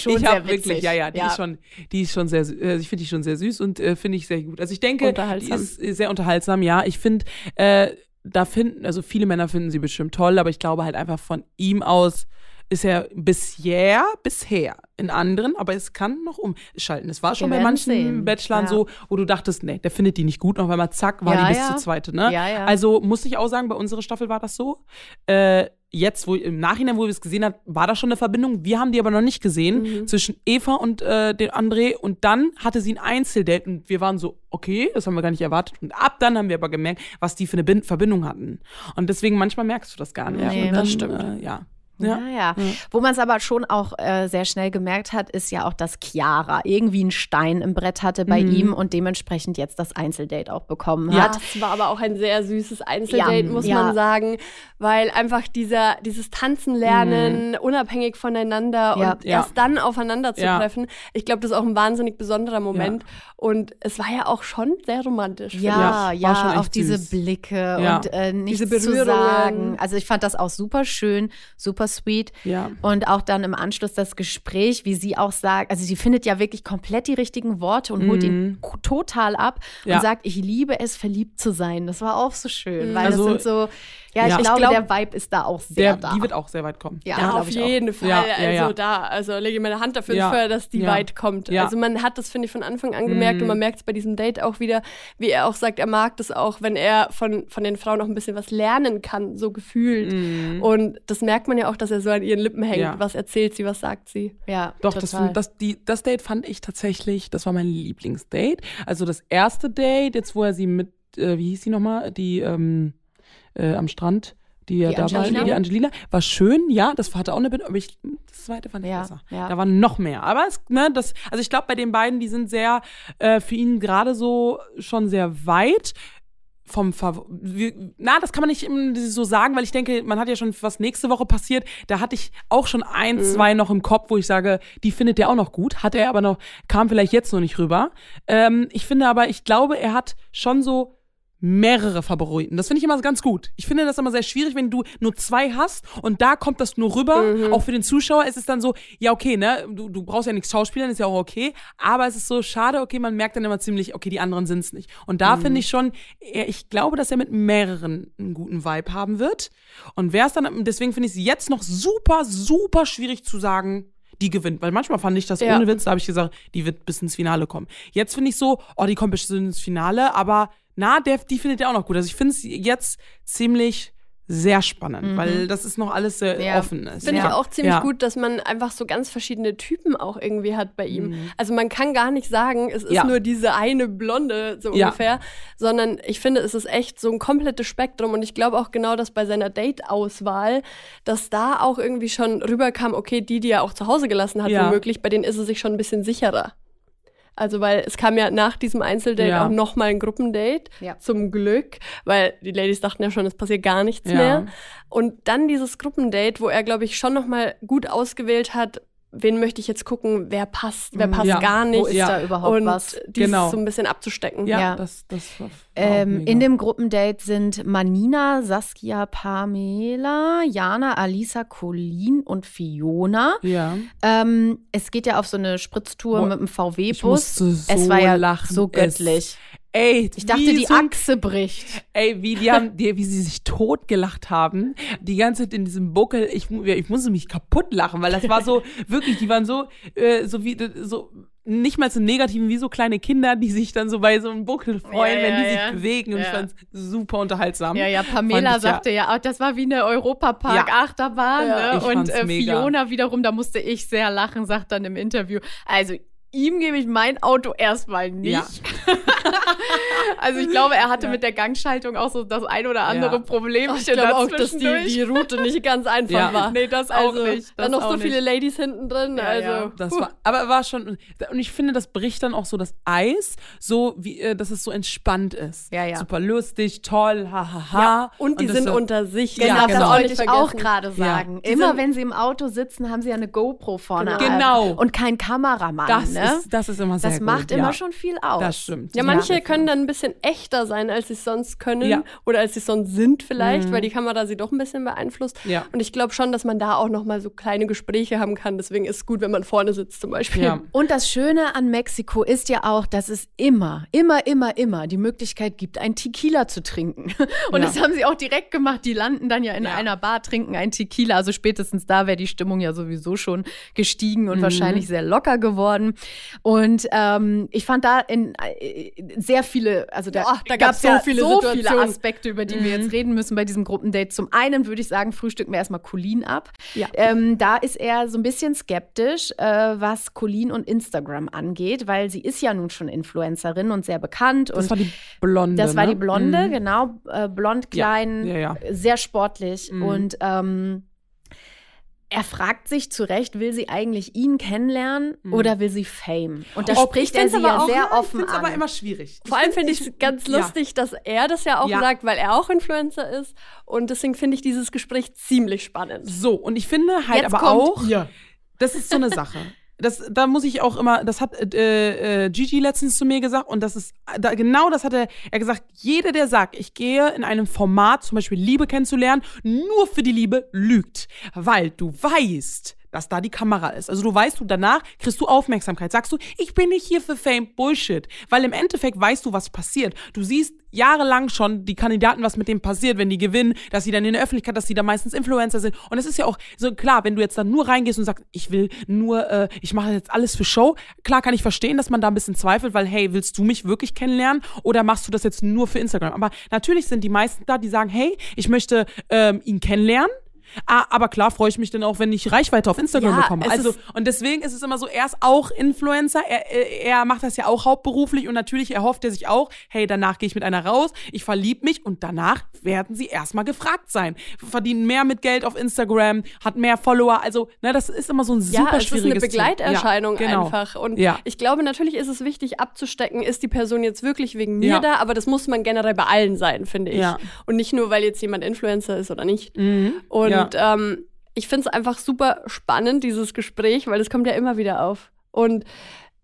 schon ich sehr witzig. wirklich, ja, ja, die ja. ist schon, die ist schon sehr, äh, ich finde die schon sehr süß und äh, finde ich sehr gut. Also ich denke, die ist sehr unterhaltsam, ja. Ich finde, äh, da finden, also viele Männer finden sie bestimmt toll, aber ich glaube halt einfach von ihm aus ist er bisher, bisher in anderen, aber es kann noch umschalten. Es war schon bei manchen sehen. Bachelorn ja. so, wo du dachtest, nee, der findet die nicht gut, noch einmal zack, war ja, die bis ja. zur zweite, ne? Ja, ja. Also muss ich auch sagen, bei unserer Staffel war das so. Äh, jetzt, wo im Nachhinein, wo wir es gesehen haben, war da schon eine Verbindung. Wir haben die aber noch nicht gesehen mhm. zwischen Eva und äh, dem André. Und dann hatte sie ein Einzeldate und wir waren so, okay, das haben wir gar nicht erwartet. Und ab dann haben wir aber gemerkt, was die für eine Verbindung hatten. Und deswegen manchmal merkst du das gar nicht. Nee, dann, das stimmt. Äh, ja. Ja, ja. ja. Wo man es aber schon auch äh, sehr schnell gemerkt hat, ist ja auch, dass Chiara irgendwie einen Stein im Brett hatte bei mhm. ihm und dementsprechend jetzt das Einzeldate auch bekommen ja, hat. Das war aber auch ein sehr süßes Einzeldate, ja, muss man sagen, weil einfach dieser, dieses Tanzen lernen, mhm. unabhängig voneinander und erst dann aufeinander zu treffen, ich glaube, das ist auch ein wahnsinnig besonderer Moment und es war ja auch schon sehr romantisch. Ja, ja, auch diese Blicke und äh, nichts diese zu sagen. Also ich fand das auch super schön, super sweet. Ja. Und auch dann im Anschluss das Gespräch, wie sie auch sagt, also sie findet ja wirklich komplett die richtigen Worte und mhm. holt ihn mhm. total ab ja. und sagt, ich liebe es, verliebt zu sein. Das war auch so schön, weil also, das sind so ja, ich, ja. glaube, glaub, der Vibe ist da auch sehr der, da. Die wird auch sehr weit kommen. Ja, ja auf jeden Fall. Ja, also da, also lege meine Hand dafür ja. dass die weit kommt. Also man hat das, finde ich, von Anfang an gemerkt mhm. und man merkt es bei diesem Date auch wieder, wie er auch sagt, er mag das auch, wenn er von, von den Frauen noch ein bisschen was lernen kann, so gefühlt. Mhm. Und das merkt man ja auch, dass er so an ihren Lippen hängt. Was erzählt sie, was sagt sie? Ja, Doch, das, das, die, das Date fand ich tatsächlich, das war mein Lieblingsdate. Also das erste Date, jetzt wo er sie mit, äh, wie hieß sie nochmal, die, ähm, äh, am Strand, die, die da Angelina? war, die Angelina, war schön, ja, das hatte auch eine Bindung, aber ich, das zweite fand ich ja, besser. Ja. Da war noch mehr. Aber es, ne, das, also ich glaube, bei den beiden, die sind sehr, äh, für ihn gerade so schon sehr weit vom Favor na, das kann man nicht so sagen, weil ich denke, man hat ja schon was nächste Woche passiert. Da hatte ich auch schon ein, mhm. zwei noch im Kopf, wo ich sage, die findet er auch noch gut. Hat er aber noch, kam vielleicht jetzt noch nicht rüber. Ähm, ich finde aber, ich glaube, er hat schon so mehrere Favoriten. Das finde ich immer ganz gut. Ich finde das immer sehr schwierig, wenn du nur zwei hast und da kommt das nur rüber. Mhm. Auch für den Zuschauer ist es dann so, ja, okay, ne, du, du brauchst ja nichts Schauspielern, ist ja auch okay. Aber es ist so schade, okay, man merkt dann immer ziemlich, okay, die anderen sind es nicht. Und da mhm. finde ich schon, ich glaube, dass er mit mehreren einen guten Vibe haben wird. Und wer es dann, deswegen finde ich es jetzt noch super, super schwierig zu sagen, die gewinnt. Weil manchmal fand ich das ja. ohne Witz, da habe ich gesagt, die wird bis ins Finale kommen. Jetzt finde ich so, oh, die kommt bis ins Finale, aber na, der, die findet er auch noch gut. Also ich finde es jetzt ziemlich sehr spannend, mhm. weil das ist noch alles sehr ja. offen ist. Finde ja. ich auch ziemlich ja. gut, dass man einfach so ganz verschiedene Typen auch irgendwie hat bei ihm. Mhm. Also man kann gar nicht sagen, es ist nur diese eine Blonde so ungefähr, sondern ich finde, es ist echt so ein komplettes Spektrum und ich glaube auch genau, dass bei seiner Date-Auswahl, dass da auch irgendwie schon rüberkam, okay, die, die er auch zu Hause gelassen hat, womöglich, bei denen ist er sich schon ein bisschen sicherer. Also weil es kam ja nach diesem Einzeldate ja. auch nochmal ein Gruppendate, ja. zum Glück, weil die Ladies dachten ja schon, es passiert gar nichts ja. mehr. Und dann dieses Gruppendate, wo er, glaube ich, schon nochmal gut ausgewählt hat, wen möchte ich jetzt gucken, wer passt, wer mhm. passt ja. gar nicht. Wo ist ja. da überhaupt und was? Dieses genau. so ein bisschen abzustecken. Ja, ja. das, das ähm, In dem Gruppendate sind Manina, Saskia, Pamela, Jana, Alisa, Colin und Fiona. Ja. Ähm, es geht ja auf so eine Spritztour Boah, mit dem VW-Bus. So es war ja lachen. so göttlich. Es Ey, ich dachte, die so, Achse bricht. Ey, wie die haben, die, wie sie sich totgelacht haben, die ganze Zeit in diesem Buckel. Ich, ich musste mich kaputt lachen, weil das war so [laughs] wirklich. Die waren so, äh, so wie so nicht mal so negativen wie so kleine Kinder, die sich dann so bei so einem Buckel freuen, ja, wenn die ja, sich bewegen. Und ich fand's super unterhaltsam. Ja, ja, Pamela sagte ja, das war wie eine Europapark-Achterbahn. Ne? Und äh, Fiona wiederum, da musste ich sehr lachen, sagt dann im Interview. Also ihm gebe ich mein Auto erstmal nicht. Ja. [laughs] also ich glaube, er hatte ja. mit der Gangschaltung auch so das ein oder andere ja. Problem. Ich glaube auch, dass die, die Route nicht ganz einfach ja. war. Nee, das auch also, nicht. Da noch so nicht. viele Ladies hinten drin. Ja, also. Das war, aber war schon, und ich finde, das bricht dann auch so das Eis, so wie, äh, dass es so entspannt ist. Ja, ja. Super lustig, toll, hahaha. Ha, ha. und die und sind unter sich. Genau, das genau. wollte ich auch gerade sagen. Immer wenn sie im Auto sitzen, haben sie ja eine GoPro vorne. Genau. Und kein Kameramann. Das ne? Ist, das ist immer sehr Das gut. macht immer schon viel aus. Das stimmt. Ja, manche können dann ein bisschen echter sein, als sie es sonst können ja. oder als sie es sonst sind vielleicht, mhm. weil die Kamera sie doch ein bisschen beeinflusst. Ja. Und ich glaube schon, dass man da auch noch mal so kleine Gespräche haben kann. Deswegen ist es gut, wenn man vorne sitzt zum Beispiel. Ja. Und das Schöne an Mexiko ist ja auch, dass es immer, immer, immer, immer die Möglichkeit gibt, ein Tequila zu trinken. [laughs] Und das haben sie auch direkt gemacht. Die landen dann ja in einer Bar, trinken ein Tequila. Also spätestens da wäre die Stimmung ja sowieso schon gestiegen und mhm. wahrscheinlich sehr locker geworden. Und ähm, ich fand da in, äh, sehr viele, also da, da gab es so, ja viele, so viele Aspekte, über die mhm. wir jetzt mhm. reden müssen bei diesem Gruppendate. Zum einen würde ich sagen, frühstücken wir erstmal Colin ab. Ja. Ähm, da ist er so ein bisschen skeptisch, äh, was Colin und Instagram angeht, weil sie ist ja nun schon Influencerin und sehr bekannt. Das war die Blonde. Das war die ne? Blonde, mhm. genau. Äh, blond, klein, ja. Ja, sehr sportlich mhm. und ähm, er fragt sich zu Recht, will sie eigentlich ihn kennenlernen mhm. oder will sie Fame? Und da Ob, spricht er sie ja auch, sehr offen ich an. aber immer schwierig. Vor allem finde ich es ganz lustig, ja. dass er das ja auch ja. sagt, weil er auch Influencer ist. Und deswegen finde ich dieses Gespräch ziemlich spannend. So, und ich finde halt Jetzt aber auch, ja. das ist so eine Sache. Das, da muss ich auch immer, das hat äh, äh, Gigi letztens zu mir gesagt und das ist, da, genau das hat er, er gesagt, jeder, der sagt, ich gehe in einem Format, zum Beispiel Liebe kennenzulernen, nur für die Liebe, lügt. Weil du weißt, dass da die Kamera ist. Also du weißt, du danach kriegst du Aufmerksamkeit. Sagst du, ich bin nicht hier für Fame. Bullshit. Weil im Endeffekt weißt du, was passiert. Du siehst jahrelang schon die Kandidaten, was mit dem passiert, wenn die gewinnen, dass sie dann in der Öffentlichkeit, dass sie da meistens Influencer sind. Und es ist ja auch so klar, wenn du jetzt dann nur reingehst und sagst, ich will nur, äh, ich mache jetzt alles für Show. Klar kann ich verstehen, dass man da ein bisschen zweifelt, weil hey, willst du mich wirklich kennenlernen oder machst du das jetzt nur für Instagram? Aber natürlich sind die meisten da, die sagen, hey, ich möchte ähm, ihn kennenlernen Ah, aber klar freue ich mich dann auch, wenn ich Reichweite auf Instagram ja, bekomme. Also, und deswegen ist es immer so, er ist auch Influencer, er, er macht das ja auch hauptberuflich und natürlich erhofft er sich auch, hey, danach gehe ich mit einer raus, ich verlieb mich und danach werden sie erstmal gefragt sein. Verdienen mehr mit Geld auf Instagram, hat mehr Follower, also, ne, das ist immer so ein super ja, schwieriges es ist eine Begleiterscheinung ja, genau. einfach. Und ja. ich glaube, natürlich ist es wichtig abzustecken, ist die Person jetzt wirklich wegen mir ja. da, aber das muss man generell bei allen sein, finde ich. Und nicht nur, weil jetzt jemand Influencer ist oder nicht. Mhm. Und und ähm, ich finde es einfach super spannend, dieses Gespräch, weil es kommt ja immer wieder auf. Und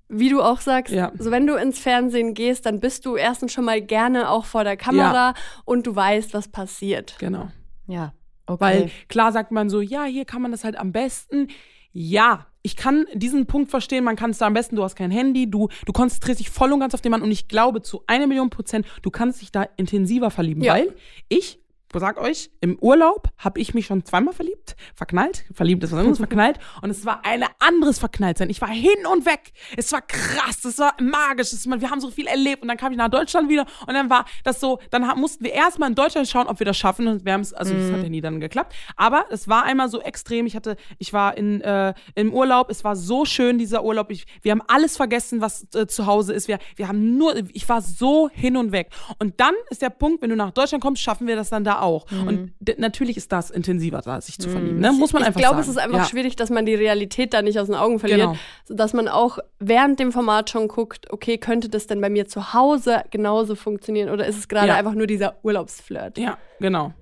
wie du auch sagst, ja. so wenn du ins Fernsehen gehst, dann bist du erstens schon mal gerne auch vor der Kamera ja. und du weißt, was passiert. Genau. Ja. Okay. Weil klar sagt man so, ja, hier kann man das halt am besten. Ja, ich kann diesen Punkt verstehen, man kann es da am besten, du hast kein Handy, du, du konzentrierst dich voll und ganz auf den Mann und ich glaube zu einer Million Prozent, du kannst dich da intensiver verlieben, ja. weil ich sag euch, im Urlaub habe ich mich schon zweimal verliebt, verknallt, verliebt ist was anderes, [laughs] verknallt und es war ein anderes Verknalltsein. Ich war hin und weg. Es war krass, es war magisch, es, wir haben so viel erlebt und dann kam ich nach Deutschland wieder und dann war das so, dann mussten wir erstmal in Deutschland schauen, ob wir das schaffen und wir haben es, also es hat ja mhm. nie dann geklappt, aber es war einmal so extrem. Ich hatte, ich war in äh, im Urlaub, es war so schön dieser Urlaub. Ich, wir haben alles vergessen, was äh, zu Hause ist. Wir, wir haben nur, ich war so hin und weg. Und dann ist der Punkt, wenn du nach Deutschland kommst, schaffen wir das dann da auch. Mhm. Und natürlich ist das intensiver, da sich zu verlieben. Ne? Muss man ich einfach sagen. Ich glaube, es ist einfach ja. schwierig, dass man die Realität da nicht aus den Augen verliert. Genau. Sodass man auch während dem Format schon guckt, okay, könnte das denn bei mir zu Hause genauso funktionieren oder ist es gerade ja. einfach nur dieser Urlaubsflirt? Ja, genau.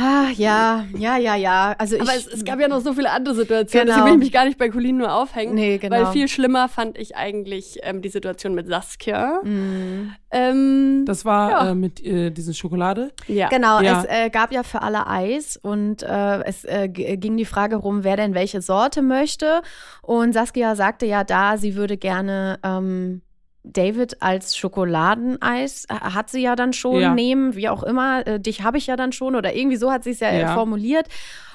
Ah, ja, ja, ja, ja. Also Aber ich, es, es, gab ja noch so viele andere Situationen, genau. deswegen will ich mich gar nicht bei Colin nur aufhängen. Nee, genau. Weil viel schlimmer fand ich eigentlich ähm, die Situation mit Saskia. Mhm. Ähm, das war ja. äh, mit äh, dieser Schokolade? Ja. Genau, ja. es äh, gab ja für alle Eis und äh, es äh, ging die Frage rum, wer denn welche Sorte möchte. Und Saskia sagte ja da, sie würde gerne ähm, David als Schokoladeneis äh, hat sie ja dann schon ja. nehmen, wie auch immer. Äh, dich habe ich ja dann schon oder irgendwie so hat sie es ja, ja, formuliert.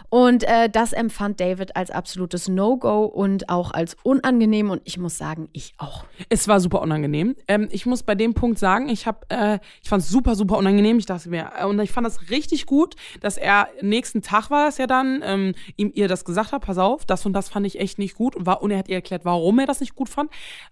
Und äh, das empfand David als absolutes No-Go und auch als unangenehm. Und ich muss sagen, ich auch. Es war super unangenehm. Ähm, ich muss bei dem Punkt sagen, ich habe, äh, ich fand es super, super unangenehm. Ich dachte mir, äh, und ich fand das richtig gut, dass er nächsten Tag war es ja dann, ähm, ihm ihr das gesagt hat, pass auf, das und das fand ich echt nicht gut. Und, war, und er hat ihr erklärt, warum er das nicht gut fand.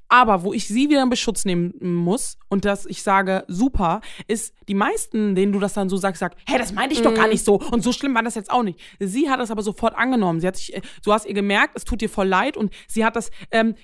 Aber wo ich sie wieder in Beschutz nehmen muss und dass ich sage, super, ist die meisten, denen du das dann so sagst, sag, hey, das meinte ich mm. doch gar mhm. nicht so. Und so schlimm war das jetzt auch nicht. Sie hat das aber sofort angenommen. Sie hat sich, du hast ihr gemerkt, es tut dir voll leid und sie hat das, ähm,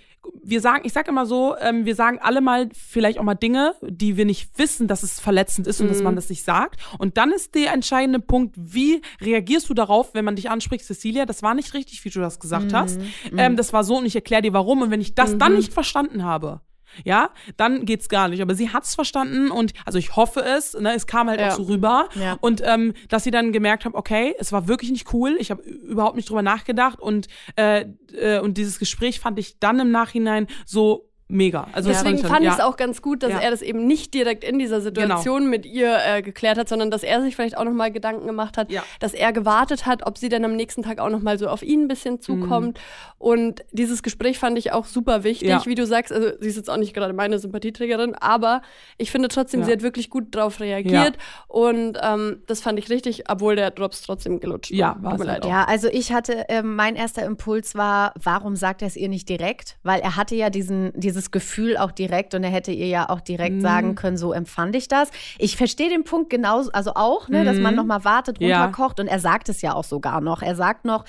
wir sagen, ich sag immer so, ähm, wir sagen alle mal vielleicht auch mal Dinge, die wir nicht wissen, dass es verletzend ist und mhm. dass man das nicht sagt. Und dann ist der entscheidende Punkt, wie reagierst du darauf, wenn man dich anspricht, Cecilia, das war nicht richtig, wie du das gesagt mhm. hast. Ähm, das war so und ich erkläre dir warum. Und wenn ich das mhm. dann nicht verstanden habe, ja, dann geht's gar nicht. Aber sie hat's verstanden und also ich hoffe es, ne, es kam halt ja. auch so rüber. Ja. Und ähm, dass sie dann gemerkt haben, okay, es war wirklich nicht cool, ich habe überhaupt nicht drüber nachgedacht und, äh, äh, und dieses Gespräch fand ich dann im Nachhinein so mega. Also Deswegen fand ich es ja. auch ganz gut, dass ja. er das eben nicht direkt in dieser Situation genau. mit ihr äh, geklärt hat, sondern dass er sich vielleicht auch nochmal Gedanken gemacht hat, ja. dass er gewartet hat, ob sie dann am nächsten Tag auch nochmal so auf ihn ein bisschen zukommt. Mhm. Und dieses Gespräch fand ich auch super wichtig, wie du sagst. Also sie ist jetzt auch nicht gerade meine Sympathieträgerin, aber ich finde trotzdem, sie hat wirklich gut drauf reagiert. Und ähm, das fand ich richtig, obwohl der Drops trotzdem gelutscht ja, war. Tut mir leid. Ja, also ich hatte, äh, mein erster Impuls war, warum sagt er es ihr nicht direkt? Weil er hatte ja diesen, dieses dieses Gefühl auch direkt und er hätte ihr ja auch direkt mhm. sagen können, so empfand ich das. Ich verstehe den Punkt genauso, also auch, ne, mhm. dass man mhm. nochmal wartet, runterkocht ja. und er sagt es ja auch sogar noch. Er sagt noch,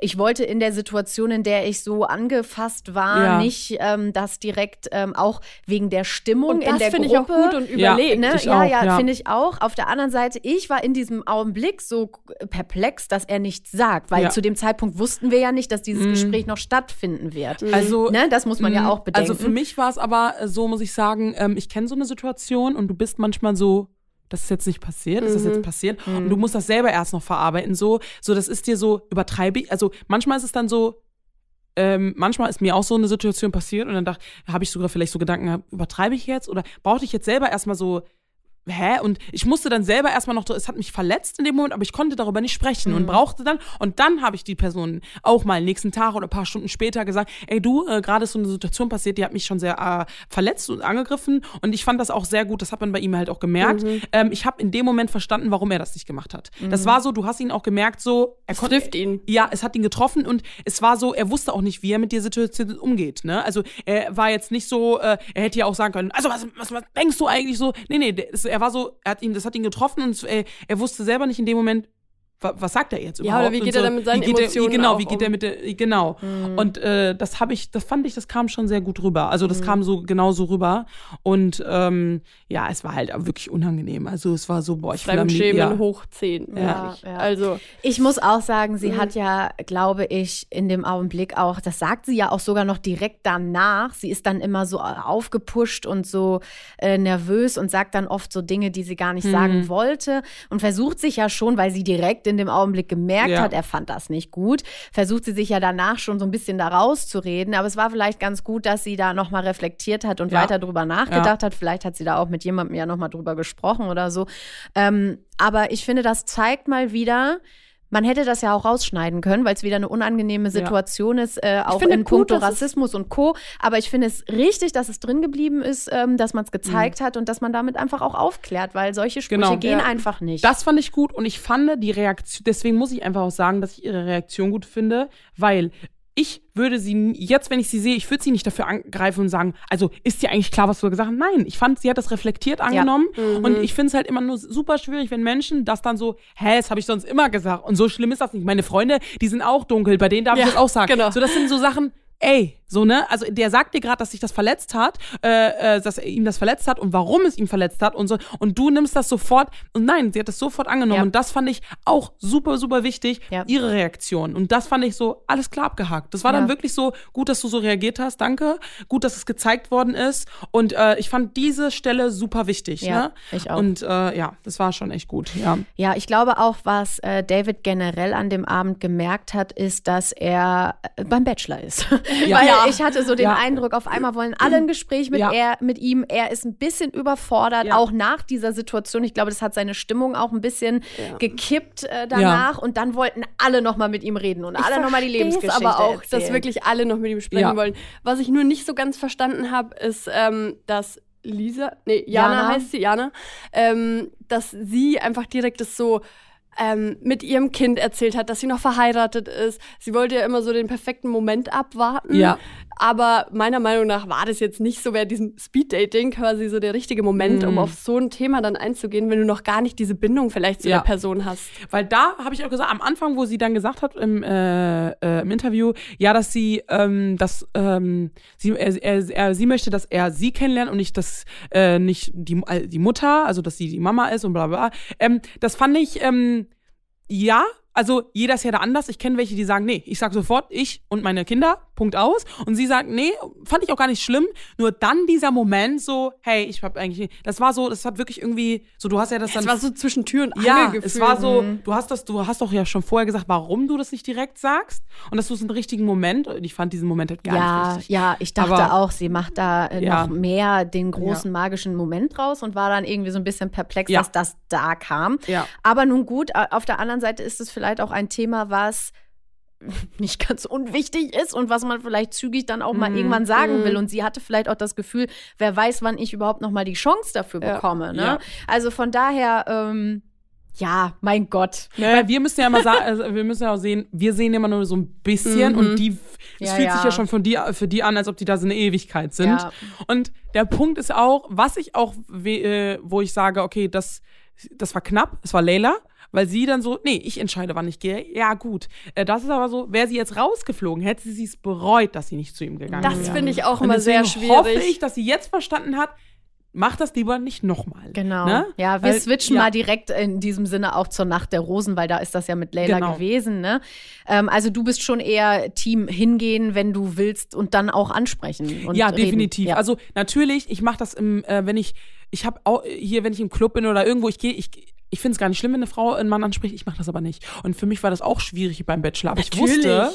ich wollte in der Situation, in der ich so angefasst war, ja. nicht ähm, das direkt ähm, auch wegen der Stimmung in der Gruppe. ich auch gut und überlegt. Ne? Ja, ja, ja, finde ich auch. Auf der anderen Seite, ich war in diesem Augenblick so perplex, dass er nichts sagt, weil zu dem Zeitpunkt wussten wir ja nicht, dass dieses mhm. Gespräch noch stattfinden wird. Also, ne? das muss man ja mhm. auch bedenken. Also für mich war es aber so, muss ich sagen, ähm, ich kenne so eine Situation und du bist manchmal so, das ist jetzt nicht passiert, mhm. ist das jetzt passiert? Mhm. Und du musst das selber erst noch verarbeiten. So, so das ist dir so, übertreibe ich. Also manchmal ist es dann so, ähm, manchmal ist mir auch so eine Situation passiert und dann dachte, habe ich sogar vielleicht so Gedanken, übertreibe ich jetzt? Oder brauchte ich jetzt selber erstmal so hä? Und ich musste dann selber erstmal noch, es hat mich verletzt in dem Moment, aber ich konnte darüber nicht sprechen mhm. und brauchte dann, und dann habe ich die Person auch mal nächsten Tag oder ein paar Stunden später gesagt, ey du, äh, gerade ist so eine Situation passiert, die hat mich schon sehr äh, verletzt und angegriffen und ich fand das auch sehr gut, das hat man bei ihm halt auch gemerkt. Mhm. Ähm, ich habe in dem Moment verstanden, warum er das nicht gemacht hat. Mhm. Das war so, du hast ihn auch gemerkt, so, er konnte, trifft ihn. Ja, es hat ihn getroffen und es war so, er wusste auch nicht, wie er mit der Situation umgeht, ne? Also er war jetzt nicht so, äh, er hätte ja auch sagen können, also was, was, was denkst du eigentlich so? Nee, nee, der, er war so, er hat ihn das hat ihn getroffen und er, er wusste selber nicht in dem Moment, was sagt er jetzt überhaupt? Ja, oder wie geht so, er dann mit seinen Emotionen er, Genau, wie geht um? er mit der, genau. Mhm. Und äh, das habe ich, das fand ich, das kam schon sehr gut rüber. Also das mhm. kam so genau so rüber. Und ähm, ja, es war halt wirklich unangenehm. Also es war so, boah, ich Fremdschämen ja. hoch 10. Ja, ja, Also ich muss auch sagen, sie mhm. hat ja, glaube ich, in dem Augenblick auch, das sagt sie ja auch sogar noch direkt danach. Sie ist dann immer so aufgepusht und so äh, nervös und sagt dann oft so Dinge, die sie gar nicht sagen mhm. wollte und versucht sich ja schon, weil sie direkt in dem Augenblick gemerkt ja. hat, er fand das nicht gut, versucht sie sich ja danach schon so ein bisschen da rauszureden. Aber es war vielleicht ganz gut, dass sie da nochmal reflektiert hat und ja. weiter drüber nachgedacht ja. hat. Vielleicht hat sie da auch mit jemandem ja nochmal drüber gesprochen oder so. Ähm, aber ich finde, das zeigt mal wieder, man hätte das ja auch rausschneiden können, weil es wieder eine unangenehme Situation ja. ist, äh, auch in puncto Rassismus und Co. Aber ich finde es richtig, dass es drin geblieben ist, ähm, dass man es gezeigt mhm. hat und dass man damit einfach auch aufklärt, weil solche Sprüche genau. gehen ja. einfach nicht. Das fand ich gut und ich fand die Reaktion, deswegen muss ich einfach auch sagen, dass ich ihre Reaktion gut finde, weil ich würde sie jetzt, wenn ich sie sehe, ich würde sie nicht dafür angreifen und sagen, also ist dir eigentlich klar, was du gesagt hast? Nein, ich fand, sie hat das reflektiert angenommen ja. mhm. und ich finde es halt immer nur super schwierig, wenn Menschen das dann so, hä, das habe ich sonst immer gesagt und so schlimm ist das nicht. Meine Freunde, die sind auch dunkel, bei denen darf ja, ich das auch sagen. Genau. So, das sind so Sachen, ey, So, ne? Also der sagt dir gerade, dass sich das verletzt hat, äh, äh, dass er ihm das verletzt hat und warum es ihm verletzt hat und so. Und du nimmst das sofort. Und nein, sie hat das sofort angenommen. Ja. Und das fand ich auch super, super wichtig, ja. ihre Reaktion. Und das fand ich so, alles klar abgehakt. Das war ja. dann wirklich so, gut, dass du so reagiert hast, danke. Gut, dass es gezeigt worden ist. Und äh, ich fand diese Stelle super wichtig. Ja, ne? ich auch. Und äh, ja, das war schon echt gut. Ja, ja ich glaube auch, was äh, David generell an dem Abend gemerkt hat, ist, dass er äh, beim Bachelor ist. Ja. [laughs] Weil ich hatte so den ja. Eindruck, auf einmal wollen alle ein Gespräch mit, ja. er, mit ihm. Er ist ein bisschen überfordert, auch nach dieser Situation. Ich glaube, das hat seine Stimmung auch ein bisschen gekippt äh, danach. Und dann wollten alle nochmal mit ihm reden und ich alle nochmal die Lebensgeschichte aber auch, erzählen. dass wirklich alle noch mit ihm sprechen wollen. Was ich nur nicht so ganz verstanden habe, ist, ähm, dass Lisa, nee, Jana, Jana. heißt sie, Jana, ähm, dass sie einfach direkt das so ähm, mit ihrem Kind erzählt hat, dass sie noch verheiratet ist. Sie wollte ja immer so den perfekten Moment abwarten. Ja. Aber meiner Meinung nach war das jetzt nicht so, wäre diesem Speeddating quasi so der richtige Moment, mm. um auf so ein Thema dann einzugehen, wenn du noch gar nicht diese Bindung vielleicht zu ja. der Person hast. Weil da habe ich auch gesagt, am Anfang, wo sie dann gesagt hat im, äh, äh, im Interview, ja, dass sie, ähm, dass ähm, sie, er, er, er, sie möchte, dass er sie kennenlernt und nicht, dass äh, nicht die, äh, die Mutter, also dass sie die Mama ist und bla bla. Ähm, das fand ich, ähm, ja, also jeder ist ja da anders. Ich kenne welche, die sagen, nee, ich sag sofort, ich und meine Kinder, Punkt aus. Und sie sagt, nee, fand ich auch gar nicht schlimm. Nur dann dieser Moment so, hey, ich hab eigentlich, das war so, das hat wirklich irgendwie, so du hast ja das dann. Es war so zwischen Tür und Angel Ja, es war so, du hast das, du hast doch ja schon vorher gesagt, warum du das nicht direkt sagst. Und dass du es einen richtigen Moment, und ich fand diesen Moment halt gar ja, nicht richtig. Ja, ich dachte Aber, auch, sie macht da äh, ja. noch mehr den großen ja. magischen Moment draus und war dann irgendwie so ein bisschen perplex, dass das da kam. Ja. Aber nun gut, auf der anderen Seite ist es vielleicht auch ein Thema, was [laughs] nicht ganz unwichtig ist und was man vielleicht zügig dann auch mal mm, irgendwann sagen mm. will. Und sie hatte vielleicht auch das Gefühl, wer weiß, wann ich überhaupt noch mal die Chance dafür ja, bekomme. Ne? Ja. Also von daher, ähm, ja, mein Gott. Weil wir müssen ja immer sagen, also wir müssen ja auch sehen, wir sehen immer nur so ein bisschen mhm. und die, es ja, fühlt sich ja schon von die, für die an, als ob die da so eine Ewigkeit sind. Und der Punkt ist auch, was ich auch, äh, wo ich sage, okay, das, das war knapp, es war Leila weil sie dann so, nee, ich entscheide, wann ich gehe. Ja, gut. Äh, das ist aber so, wäre sie jetzt rausgeflogen, hätte sie es bereut, dass sie nicht zu ihm gegangen das wäre. Das finde ich auch immer sehr schwierig. hoffe ich, dass sie jetzt verstanden hat, mach das lieber nicht nochmal. Genau. Ne? Ja, wir weil, switchen ja. mal direkt in diesem Sinne auch zur Nacht der Rosen, weil da ist das ja mit Leila genau. gewesen. Ne? Ähm, also du bist schon eher Team hingehen, wenn du willst und dann auch ansprechen. ja, definitiv. Ja. Also natürlich, ich mache das im, äh, wenn ich, ich habe auch hier, wenn ich im Club bin oder irgendwo, ich gehe, ich ich finde es gar nicht schlimm, wenn eine Frau einen Mann anspricht. Ich mache das aber nicht. Und für mich war das auch schwierig beim Bachelor. Aber Natürlich. ich wusste,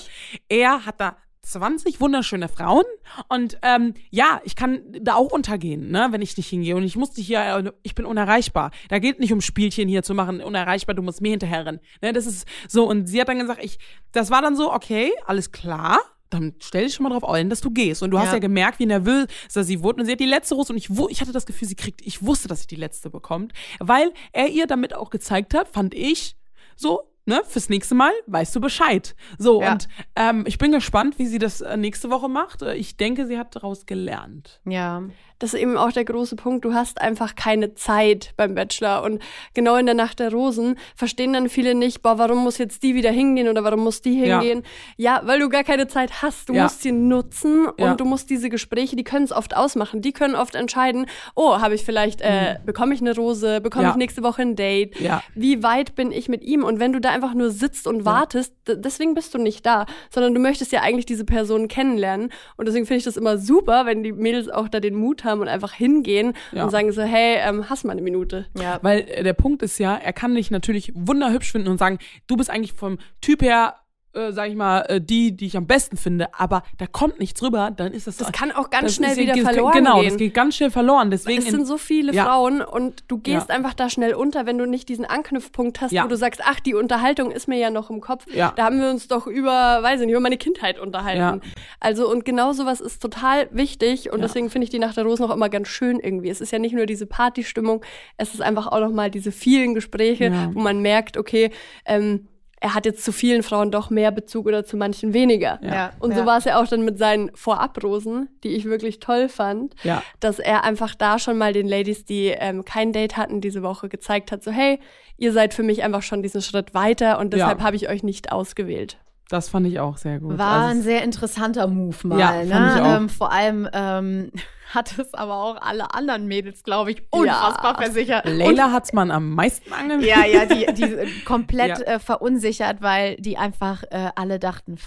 er hat da 20 wunderschöne Frauen und ähm, ja, ich kann da auch untergehen, ne, wenn ich nicht hingehe und ich musste hier, ich bin unerreichbar. Da geht nicht um Spielchen hier zu machen, unerreichbar, du musst mir hinterherrennen. Ne, das ist so und sie hat dann gesagt, ich, das war dann so, okay, alles klar, dann stell dich schon mal drauf ein, dass du gehst. Und du ja. hast ja gemerkt, wie nervös sie wurde. Und sie hat die letzte Rose und ich, ich hatte das Gefühl, sie kriegt, ich wusste, dass sie die letzte bekommt, weil er ihr damit auch gezeigt hat, fand ich, so, ne, fürs nächste Mal weißt du Bescheid. So, ja. und ähm, ich bin gespannt, wie sie das äh, nächste Woche macht. Äh, ich denke, sie hat daraus gelernt. Ja das ist eben auch der große Punkt. Du hast einfach keine Zeit beim Bachelor. Und genau in der Nacht der Rosen verstehen dann viele nicht, boah, warum muss jetzt die wieder hingehen oder warum muss die hingehen? Ja, ja weil du gar keine Zeit hast. Du ja. musst sie nutzen und du musst diese Gespräche, die können es oft ausmachen. Die können oft entscheiden, oh, habe ich vielleicht, äh, mhm. bekomme ich eine Rose, bekomme ich nächste Woche ein Date? Wie weit bin ich mit ihm? Und wenn du da einfach nur sitzt und wartest, deswegen bist du nicht da, sondern du möchtest ja eigentlich diese Person kennenlernen. Und deswegen finde ich das immer super, wenn die Mädels auch da den Mut haben, haben und einfach hingehen ja. und sagen so, hey, ähm, hast mal eine Minute. Ja. Weil äh, der Punkt ist ja, er kann dich natürlich wunderhübsch finden und sagen, du bist eigentlich vom Typ her äh, sag ich mal, äh, die, die ich am besten finde, aber da kommt nichts rüber, dann ist das Das kann auch ganz schnell wieder verloren genau, gehen. Genau, das geht ganz schnell verloren. Deswegen es sind so viele ja. Frauen und du gehst ja. einfach da schnell unter, wenn du nicht diesen Anknüpfpunkt hast, ja. wo du sagst, ach, die Unterhaltung ist mir ja noch im Kopf. Da haben wir uns doch über, weiß ich nicht, über meine Kindheit unterhalten. Also und genau sowas ist total wichtig und deswegen finde ich die Nacht der Rosen auch immer ganz schön irgendwie. Es ist ja nicht nur diese Partystimmung, es ist einfach auch noch mal diese vielen Gespräche, wo man merkt, okay, ähm, er hat jetzt zu vielen Frauen doch mehr Bezug oder zu manchen weniger. Ja. Und so ja. war es ja auch dann mit seinen Vorabrosen, die ich wirklich toll fand, ja. dass er einfach da schon mal den Ladies, die ähm, kein Date hatten diese Woche, gezeigt hat, so hey, ihr seid für mich einfach schon diesen Schritt weiter und deshalb ja. habe ich euch nicht ausgewählt. Das fand ich auch sehr gut. War also ein sehr interessanter Move mal. Ja, ne? Ähm, vor allem ähm, [laughs] hat es aber auch alle anderen Mädels, glaube ich, unfassbar ja. versichert. Leila hat es man am meisten angemeldet. Ja, ja, die, die [laughs] komplett ja. Äh, verunsichert, weil die einfach äh, alle dachten,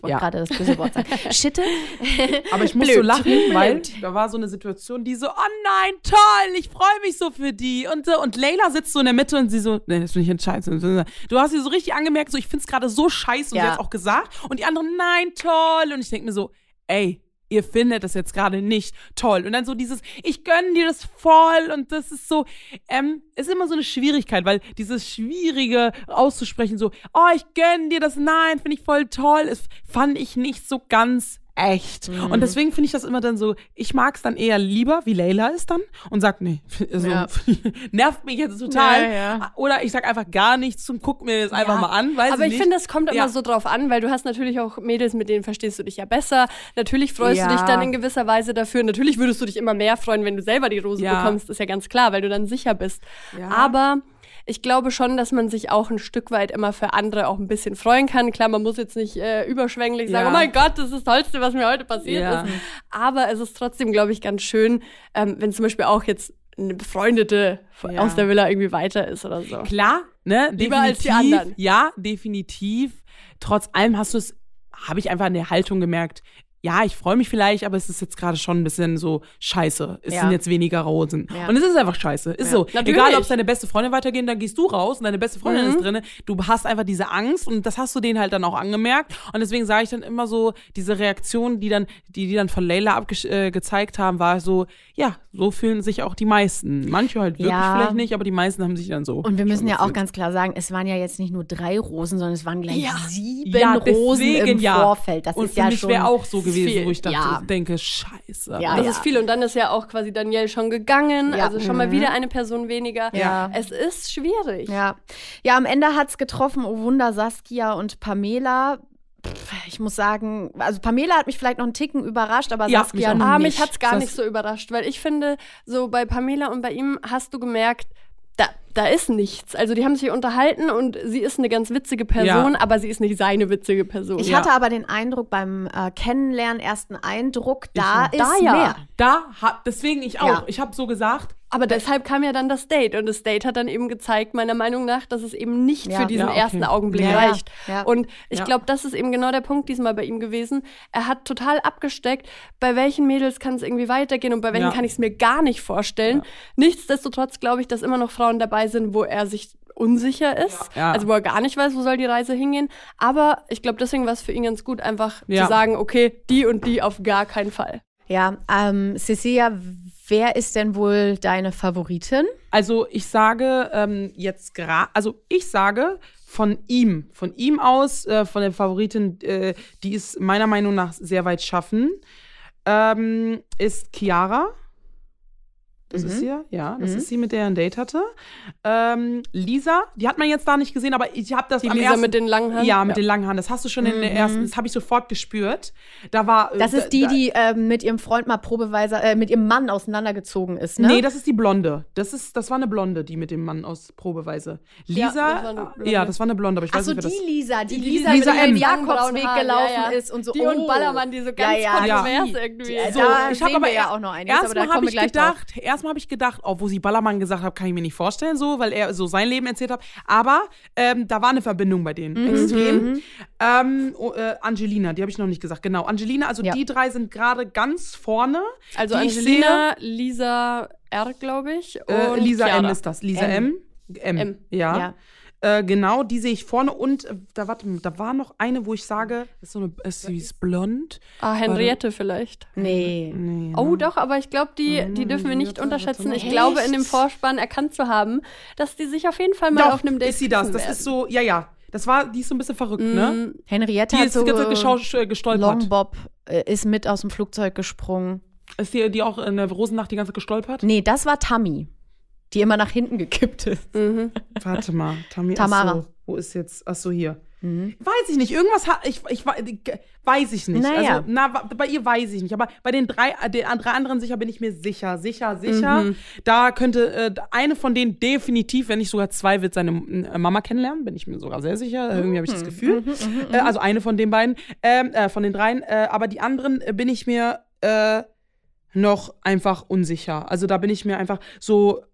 ich wollte ja. gerade das böse Wort sagen. [laughs] Schitte. Aber ich musste so lachen, weil da war so eine Situation, die so, oh nein, toll, ich freue mich so für die. Und, und Leila sitzt so in der Mitte und sie so, nee, das bin ich entscheidend. Du hast sie so richtig angemerkt, so, ich finde es gerade so scheiße und ja. sie hat auch gesagt. Und die anderen, nein, toll. Und ich denke mir so, ey, ihr findet das jetzt gerade nicht toll. Und dann so dieses, ich gönne dir das voll und das ist so, ähm, ist immer so eine Schwierigkeit, weil dieses Schwierige auszusprechen, so, oh, ich gönne dir das, nein, finde ich voll toll, ist, fand ich nicht so ganz echt. Mhm. Und deswegen finde ich das immer dann so, ich mag es dann eher lieber, wie Leila ist dann und sagt, nee, [laughs] so, ja. [laughs] nervt mich jetzt total. Ja, ja. Oder ich sag einfach gar nichts und guck mir das einfach mal an. Weiß Aber ich, ich finde, es kommt immer so drauf an, weil du hast natürlich auch Mädels, mit denen verstehst du dich ja besser. Natürlich freust du dich dann in gewisser Weise dafür. Natürlich würdest du dich immer mehr freuen, wenn du selber die Rose bekommst, ist ja ganz klar, weil du dann sicher bist. Aber ich glaube schon, dass man sich auch ein Stück weit immer für andere auch ein bisschen freuen kann. Klar, man muss jetzt nicht äh, überschwänglich sagen, oh mein Gott, das ist das Tollste, was mir heute passiert ja. ist. Aber es ist trotzdem, glaube ich, ganz schön, ähm, wenn zum Beispiel auch jetzt eine Befreundete ja. aus der Villa irgendwie weiter ist oder so. Klar, ne? Lieber definitiv, als die anderen. Ja, definitiv. Trotz allem hast du es, habe ich einfach eine Haltung gemerkt ja, ich freue mich vielleicht, aber es ist jetzt gerade schon ein bisschen so scheiße. Es ja. sind jetzt weniger Rosen. Ja. Und es ist einfach scheiße. Ist ja. so. Natürlich. Egal, ob es deine beste Freundin weitergehen, dann gehst du raus und deine beste Freundin mhm. ist drin. Du hast einfach diese Angst und das hast du denen halt dann auch angemerkt. Und deswegen sage ich dann immer so, diese Reaktion, die dann, die, die dann von Leila abgezeigt äh, haben, war so, ja, so fühlen sich auch die meisten. Manche halt wirklich vielleicht nicht, aber die meisten haben sich dann so. Und wir müssen ja auch ganz klar sagen, es waren ja jetzt nicht nur drei Rosen, sondern es waren gleich sieben Rosen im Vorfeld. Das und ist ja schon auch so gewesen, viel. wo ich dachte, ja. denke, scheiße. Ja, das ja. ist viel. Und dann ist ja auch quasi Danielle schon gegangen. Ja. Also schon mal mhm. wieder eine Person weniger. Ja. Es ist schwierig. Ja, ja am Ende hat es getroffen, oh Wunder, Saskia und Pamela ich muss sagen, also Pamela hat mich vielleicht noch einen Ticken überrascht, aber ja, Saskia mich, ah, mich hat es gar nicht so überrascht, weil ich finde, so bei Pamela und bei ihm hast du gemerkt, da, da ist nichts. Also die haben sich unterhalten und sie ist eine ganz witzige Person, ja. aber sie ist nicht seine witzige Person. Ich ja. hatte aber den Eindruck beim äh, Kennenlernen, ersten Eindruck, da ich, ist da ja. mehr. Da, deswegen ich auch. Ja. Ich habe so gesagt, aber deshalb kam ja dann das Date und das Date hat dann eben gezeigt, meiner Meinung nach, dass es eben nicht ja, für diesen ja, okay. ersten Augenblick ja, reicht. Und ich glaube, das ist eben genau der Punkt diesmal bei ihm gewesen. Er hat total abgesteckt, bei welchen Mädels kann es irgendwie weitergehen und bei welchen kann ich es mir gar nicht vorstellen. Nichtsdestotrotz glaube ich, dass immer noch Frauen dabei sind, wo er sich unsicher ist, also wo er gar nicht weiß, wo soll die Reise hingehen. Aber ich glaube, deswegen war es für ihn ganz gut, einfach zu sagen, okay, die und die auf gar keinen Fall. Ja, ähm, Cecilia Wer ist denn wohl deine Favoritin? Also ich sage ähm, jetzt gerade, also ich sage von ihm, von ihm aus, äh, von der Favoritin, äh, die ist meiner Meinung nach sehr weit schaffen, ähm, ist Chiara. Das mhm. ist sie, ja. Das mhm. ist sie, mit der er ein Date hatte. Ähm, Lisa, die hat man jetzt da nicht gesehen, aber ich habe das die am Lisa ersten, mit den langen Haaren? Ja, mit ja. den langen Haaren. Das hast du schon mhm. in der ersten, das habe ich sofort gespürt. Da war. Das ist die, die äh, mit ihrem Freund mal probeweise, äh, mit ihrem Mann auseinandergezogen ist, ne? Nee, das ist die Blonde. Das ist, das war eine Blonde, die mit dem Mann aus probeweise. Lisa, ja, das, ja, das war eine Blonde, aber ich weiß so, nicht, wer das Lisa, die, die Lisa, Lisa, mit dem Jakobsweg gelaufen ja, ist und so. Die oh. und Ballermann, die so ganz ja, kontrovers irgendwie. So, ich habe aber ja auch noch einiges, erstmal habe ich gedacht, erstmal habe ich gedacht, oh, wo sie Ballermann gesagt hat, kann ich mir nicht vorstellen, so, weil er so sein Leben erzählt hat. Aber ähm, da war eine Verbindung bei denen. Mhm. Extrem. Mhm. Ähm, oh, äh, Angelina, die habe ich noch nicht gesagt. Genau, Angelina, also ja. die drei sind gerade ganz vorne. Also Angelina, Lisa R, glaube ich. Äh, Lisa Chiara. M ist das. Lisa M. M. M. Ja. ja. Äh, genau, die sehe ich vorne und äh, da, warte, da war noch eine, wo ich sage, ist so eine, ist, sie ist blond. Ah, Henriette warte. vielleicht. Nee. nee oh, doch, aber ich glaube, die, die dürfen wir nicht unterschätzen. Ich glaube, in dem Vorspann erkannt zu haben, dass die sich auf jeden Fall mal doch, auf einem Date ist sie das. Das ist so, ja, ja. Das war, die ist so ein bisschen verrückt, mm, ne? Henriette die hat so äh, gestolpert. Longbob äh, ist mit aus dem Flugzeug gesprungen. Ist die, die auch in der Rosennacht die ganze gestolpert? Nee, das war Tammy die immer nach hinten gekippt ist. Mhm. Warte mal, Tami Tamara. Wo ist jetzt? Ach so, hier. Mhm. Weiß ich nicht. Irgendwas hat. Ich, ich, weiß ich nicht. Naja. Also, na, bei ihr weiß ich nicht. Aber bei den drei, äh, den drei anderen sicher bin ich mir sicher. Sicher, sicher. Mhm. Da könnte äh, eine von denen definitiv, wenn nicht sogar zwei, wird seine äh, Mama kennenlernen. Bin ich mir sogar sehr sicher. Irgendwie habe ich das mhm. Gefühl. Mhm, mhm, äh, also eine von den beiden. Ähm, äh, von den dreien. Äh, aber die anderen bin ich mir noch einfach unsicher. Also da bin ich mir einfach so.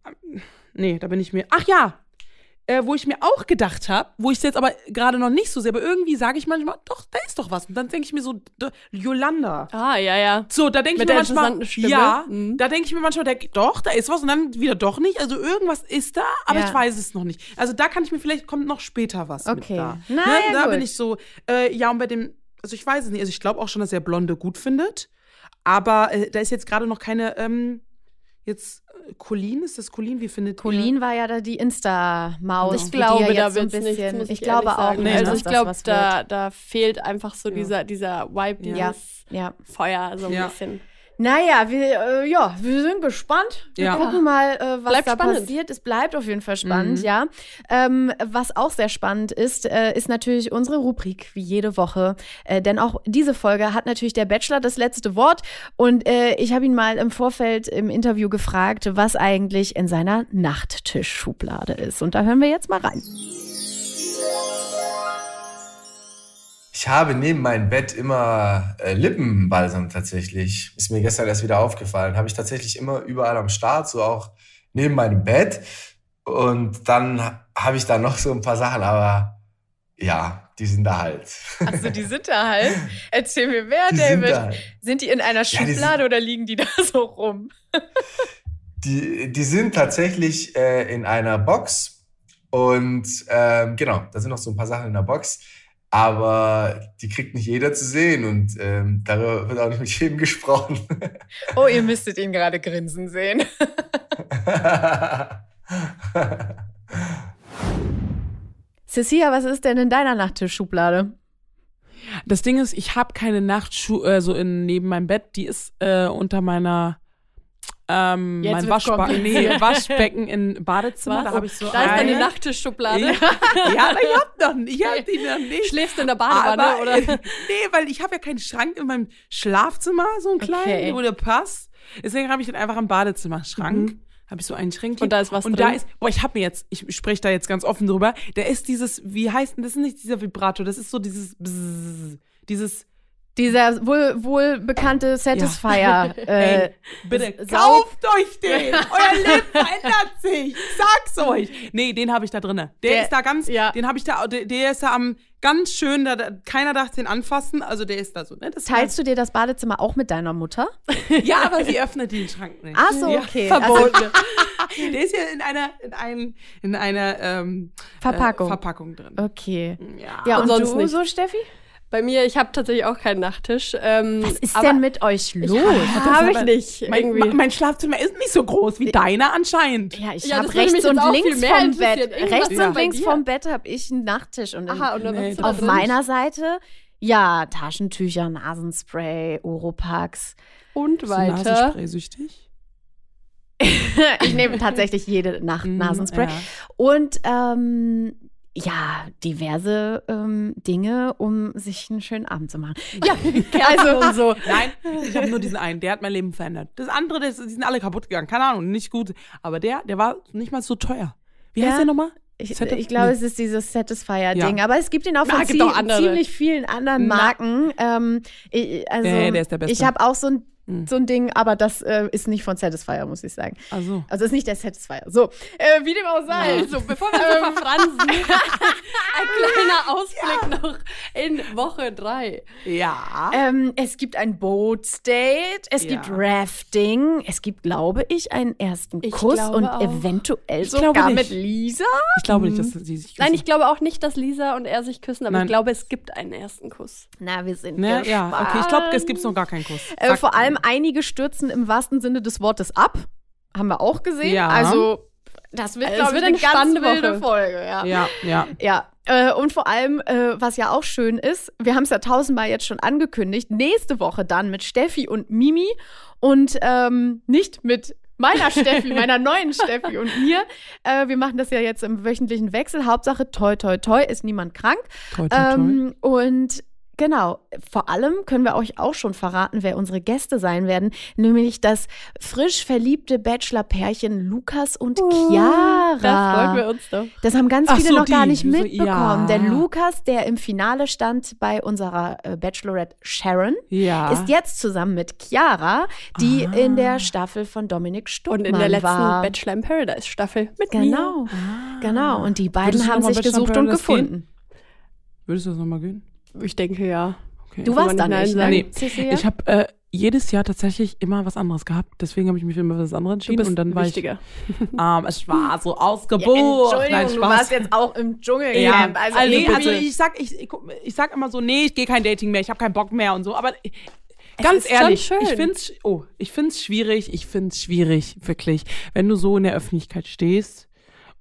Nee, da bin ich mir. Ach ja, äh, wo ich mir auch gedacht habe, wo ich es jetzt aber gerade noch nicht so sehe, aber irgendwie sage ich manchmal, doch, da ist doch was. Und dann denke ich mir so, Yolanda. Ah, ja, ja. So, da denke ich mir manchmal, ja, mhm. da denke ich mir manchmal, der, doch, da ist was und dann wieder doch nicht. Also irgendwas ist da, aber ja. ich weiß es noch nicht. Also da kann ich mir vielleicht, kommt noch später was okay. mit da. Na, ne? ja, da bin ich so, äh, ja, und bei dem, also ich weiß es nicht, also ich glaube auch schon, dass er Blonde gut findet, aber äh, da ist jetzt gerade noch keine, ähm, jetzt Colin, ist das Colin? Wie findet Colin ihr? war ja da die Insta-Maus. Ich glaube, da wird so ein Nichts, ich, ich glaube auch. Nicht, also ich glaube, da, da fehlt einfach so ja. dieser, dieser Vibe, dieses ja. Feuer so ein ja. bisschen. Naja, wir, äh, ja, wir sind gespannt. Wir ja. gucken mal, äh, was bleibt da spannend. passiert. Es bleibt auf jeden Fall spannend, mhm. ja. Ähm, was auch sehr spannend ist, äh, ist natürlich unsere Rubrik, wie jede Woche. Äh, denn auch diese Folge hat natürlich der Bachelor das letzte Wort. Und äh, ich habe ihn mal im Vorfeld im Interview gefragt, was eigentlich in seiner Nachttischschublade ist. Und da hören wir jetzt mal rein. Ich habe neben meinem Bett immer äh, Lippenbalsam tatsächlich. Ist mir gestern erst wieder aufgefallen. Habe ich tatsächlich immer überall am Start, so auch neben meinem Bett. Und dann habe ich da noch so ein paar Sachen, aber ja, die sind da halt. Achso, die sind da halt. [laughs] Erzähl mir mehr, die David. Sind, halt. sind, die in einer Schublade ja, sind, oder liegen die [laughs] da so rum? die, die sind tatsächlich äh, in einer Box. Und ähm, genau, da sind noch so ein paar Sachen in der Box aber die kriegt nicht jeder zu sehen und ähm, darüber wird auch nicht mit jedem [laughs] gesprochen. oh, ihr müsstet ihn gerade grinsen sehen. [laughs] Cecilia, was ist denn in deiner Nachttischschublade? Das Ding ist, ich habe keine Nachtschuhe äh, so in, neben meinem Bett. Die ist äh, unter meiner ähm, mein Waschba nee, Waschbecken in Badezimmer. Da habe ich so Da ist deine Nachttischschublade. Ja, aber ich hab noch nicht. Ich hab die noch nicht. Schläfst du in der Badewanne aber, oder? [laughs] nee, weil ich habe ja keinen Schrank in meinem Schlafzimmer, so einen kleinen, okay. wo der passt. Deswegen habe ich dann einfach einen Badezimmerschrank. Mhm. Habe ich so einen Schränkchen. Und da ist was und drin. Und da ist, boah, ich habe mir jetzt, ich spreche da jetzt ganz offen drüber, da ist dieses, wie heißt denn, das ist nicht dieser Vibrator, das ist so dieses Bzzz, dieses dieser wohl, wohl bekannte Satisfier. Ja. [laughs] Äh, Ey, bitte kauft euch den! Euer Leben verändert sich! Sag's euch! Nee, den habe ich da drinne. Der, der, ist da ganz, ja. den habe ich da, der, der, ist da am ganz schön, da, keiner darf den anfassen, also der ist da so. Ne? Das Teilst du dir das Badezimmer auch mit deiner Mutter? [laughs] ja, aber sie öffnet den Schrank nicht. Ach so, okay. Ja, [laughs] verboten. Also, der ist ja in einer, in einem, in einer ähm, Verpackung. Äh, Verpackung drin. Okay. Ja, ja und, und sonst du nicht. so, Steffi? Bei mir, ich habe tatsächlich auch keinen Nachttisch. Ähm, Was ist denn mit euch los? Habe ich nicht. Mein, mein, Schlafzimmer ist nicht so groß wie deiner anscheinend. Ja, ich ja, habe rechts und links vom Bett. Rechts ja. und links vom Bett habe ich einen Nachttisch. Und, Aha, und nee, auf meiner Seite, ja, Taschentücher, Nasenspray, Oropax. Und weiter. Nasenspray-süchtig? [laughs] ich nehme tatsächlich jede Nacht mhm, Nasenspray. Ja. Und ähm, ja, diverse ähm, Dinge, um sich einen schönen Abend zu machen. [laughs] Ja, also und so. Nein, ich habe nur diesen einen, der hat mein Leben verändert. Das andere, das, die sind alle kaputt gegangen, keine Ahnung, nicht gut. Aber der, der war nicht mal so teuer. Wie ja. heißt der nochmal? Ich, ich glaube, es ist dieses Satisfier-Ding. Ja. Aber es gibt ihn auch von Na, ziemlich vielen anderen Marken. Ähm, ich, also, nee, der ist der Beste. Ich habe auch so ein hm. so ein Ding, aber das äh, ist nicht von Satisfier, muss ich sagen. Ach so. Also ist nicht der Satisfier. So, äh, wie dem auch sei. Ja. So, bevor wir ähm. verfransen, [laughs] kleiner [laughs] Ausblick ja. noch in Woche drei. Ja. Ähm, es gibt ein Bootsdate, es ja. gibt Rafting, es gibt, glaube ich, einen ersten ich Kuss und auch. eventuell ich sogar mit Lisa. Ich glaube nicht, dass sie sich küssen. Nein, ich glaube auch nicht, dass Lisa und er sich küssen, aber Nein. ich glaube, es gibt einen ersten Kuss. Na, wir sind ne? Ja, okay, ich glaube, es gibt noch gar keinen Kuss. Äh, vor allem einige stürzen im wahrsten Sinne des Wortes ab. Haben wir auch gesehen. Ja. Also, das wird, glaube ich, eine, eine ganz wilde Folge. Ja, ja. Ja. ja. Äh, und vor allem, äh, was ja auch schön ist, wir haben es ja tausendmal jetzt schon angekündigt, nächste Woche dann mit Steffi und Mimi und ähm, nicht mit meiner Steffi, [laughs] meiner neuen Steffi und mir. Äh, wir machen das ja jetzt im wöchentlichen Wechsel. Hauptsache, toi, toi, toi, ist niemand krank. Toi, toi, toi. Ähm, und Genau. Vor allem können wir euch auch schon verraten, wer unsere Gäste sein werden, nämlich das frisch verliebte Bachelor-Pärchen Lukas und oh, Chiara. Da freuen wir uns doch. Das haben ganz viele so, noch gar nicht mitbekommen. Ja. Denn Lukas, der im Finale stand bei unserer äh, Bachelorette Sharon, ja. ist jetzt zusammen mit Chiara, die ah. in der Staffel von Dominik Stuckmann Und in der letzten war. Bachelor in Paradise Staffel mit genau. mir. Ah. Genau. Und die beiden haben sich gesucht und gefunden. Gehen? Würdest du das nochmal gehen? Ich denke ja. Okay. Du warst da nicht, ne? Nee. Ich habe äh, jedes Jahr tatsächlich immer was anderes gehabt. Deswegen habe ich mich für immer was anderes entschieden. Du bist und dann wichtiger. war ich. Ähm, [laughs] es war so ausgebucht. Ja, Entschuldigung, Nein, du warst jetzt auch im Dschungel. Ja, also, also, nee, also ich sag, ich, ich sag immer so, nee, ich gehe kein Dating mehr, ich habe keinen Bock mehr und so. Aber ganz ehrlich, ich finde es oh, ich find's schwierig, ich finde es schwierig, wirklich. Wenn du so in der Öffentlichkeit stehst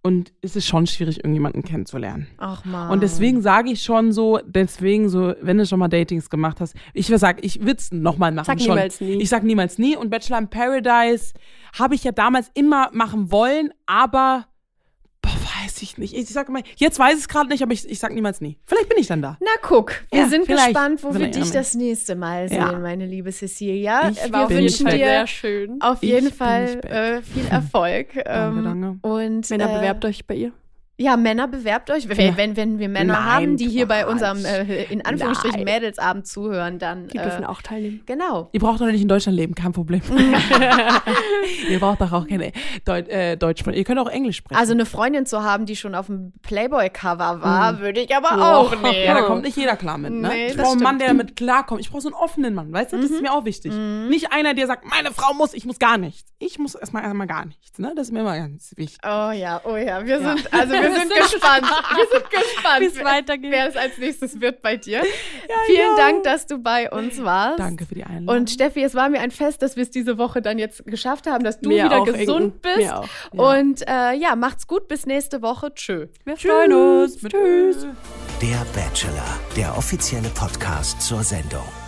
und es ist schon schwierig, irgendjemanden kennenzulernen. Ach man. Und deswegen sage ich schon so, deswegen so, wenn du schon mal Datings gemacht hast, ich würde sagen, ich würde es nochmal machen. Sag schon. niemals nie. Ich sag niemals nie. Und Bachelor in Paradise habe ich ja damals immer machen wollen, aber weiß ich nicht. Ich sag mal, jetzt weiß ich es gerade nicht, aber ich, ich sag niemals nie. Vielleicht bin ich dann da. Na guck, wir ja, sind gespannt, wo wir dich das nächste Mal sehen, ja. meine liebe Cecilia. Ich wir wünschen dir auf jeden ich Fall äh, viel Erfolg. danke, ähm, danke. Und, Männer, äh, bewerbt euch bei ihr. Ja, Männer, bewerbt euch. Wenn, ja. wenn, wenn wir Männer Nein, haben, die hier bei unserem, äh, in Anführungsstrichen, Nein. Mädelsabend zuhören, dann. Die dürfen äh, auch teilnehmen. Genau. Ihr braucht doch nicht in Deutschland leben, kein Problem. [laughs] [laughs] ihr braucht doch auch keine Deut äh, Deutsch sprechen. Ihr könnt auch Englisch sprechen. Also eine Freundin zu haben, die schon auf dem Playboy-Cover war, mhm. würde ich aber oh. auch nehmen. Ja, da kommt nicht jeder klar mit, ne? Nee, ich brauche einen Mann, der damit klarkommt. Ich brauche so einen offenen Mann, weißt du? Das mhm. ist mir auch wichtig. Mhm. Nicht einer, der sagt, meine Frau muss, ich muss gar nichts. Ich muss erstmal erstmal gar nichts, ne? Das ist mir immer ganz wichtig. Oh ja, oh ja. Wir ja. sind, also wir sind gespannt. Wir sind gespannt, wie es weitergeht. Wer es als nächstes wird bei dir. Ja, Vielen ja. Dank, dass du bei uns warst. Danke für die Einladung. Und Steffi, es war mir ein Fest, dass wir es diese Woche dann jetzt geschafft haben, dass du mir wieder gesund bist. Mir auch. Ja. Und äh, ja, macht's gut. Bis nächste Woche. Tschö. Wir Tschüss. freuen uns. Tschüss. Der Bachelor, der offizielle Podcast zur Sendung.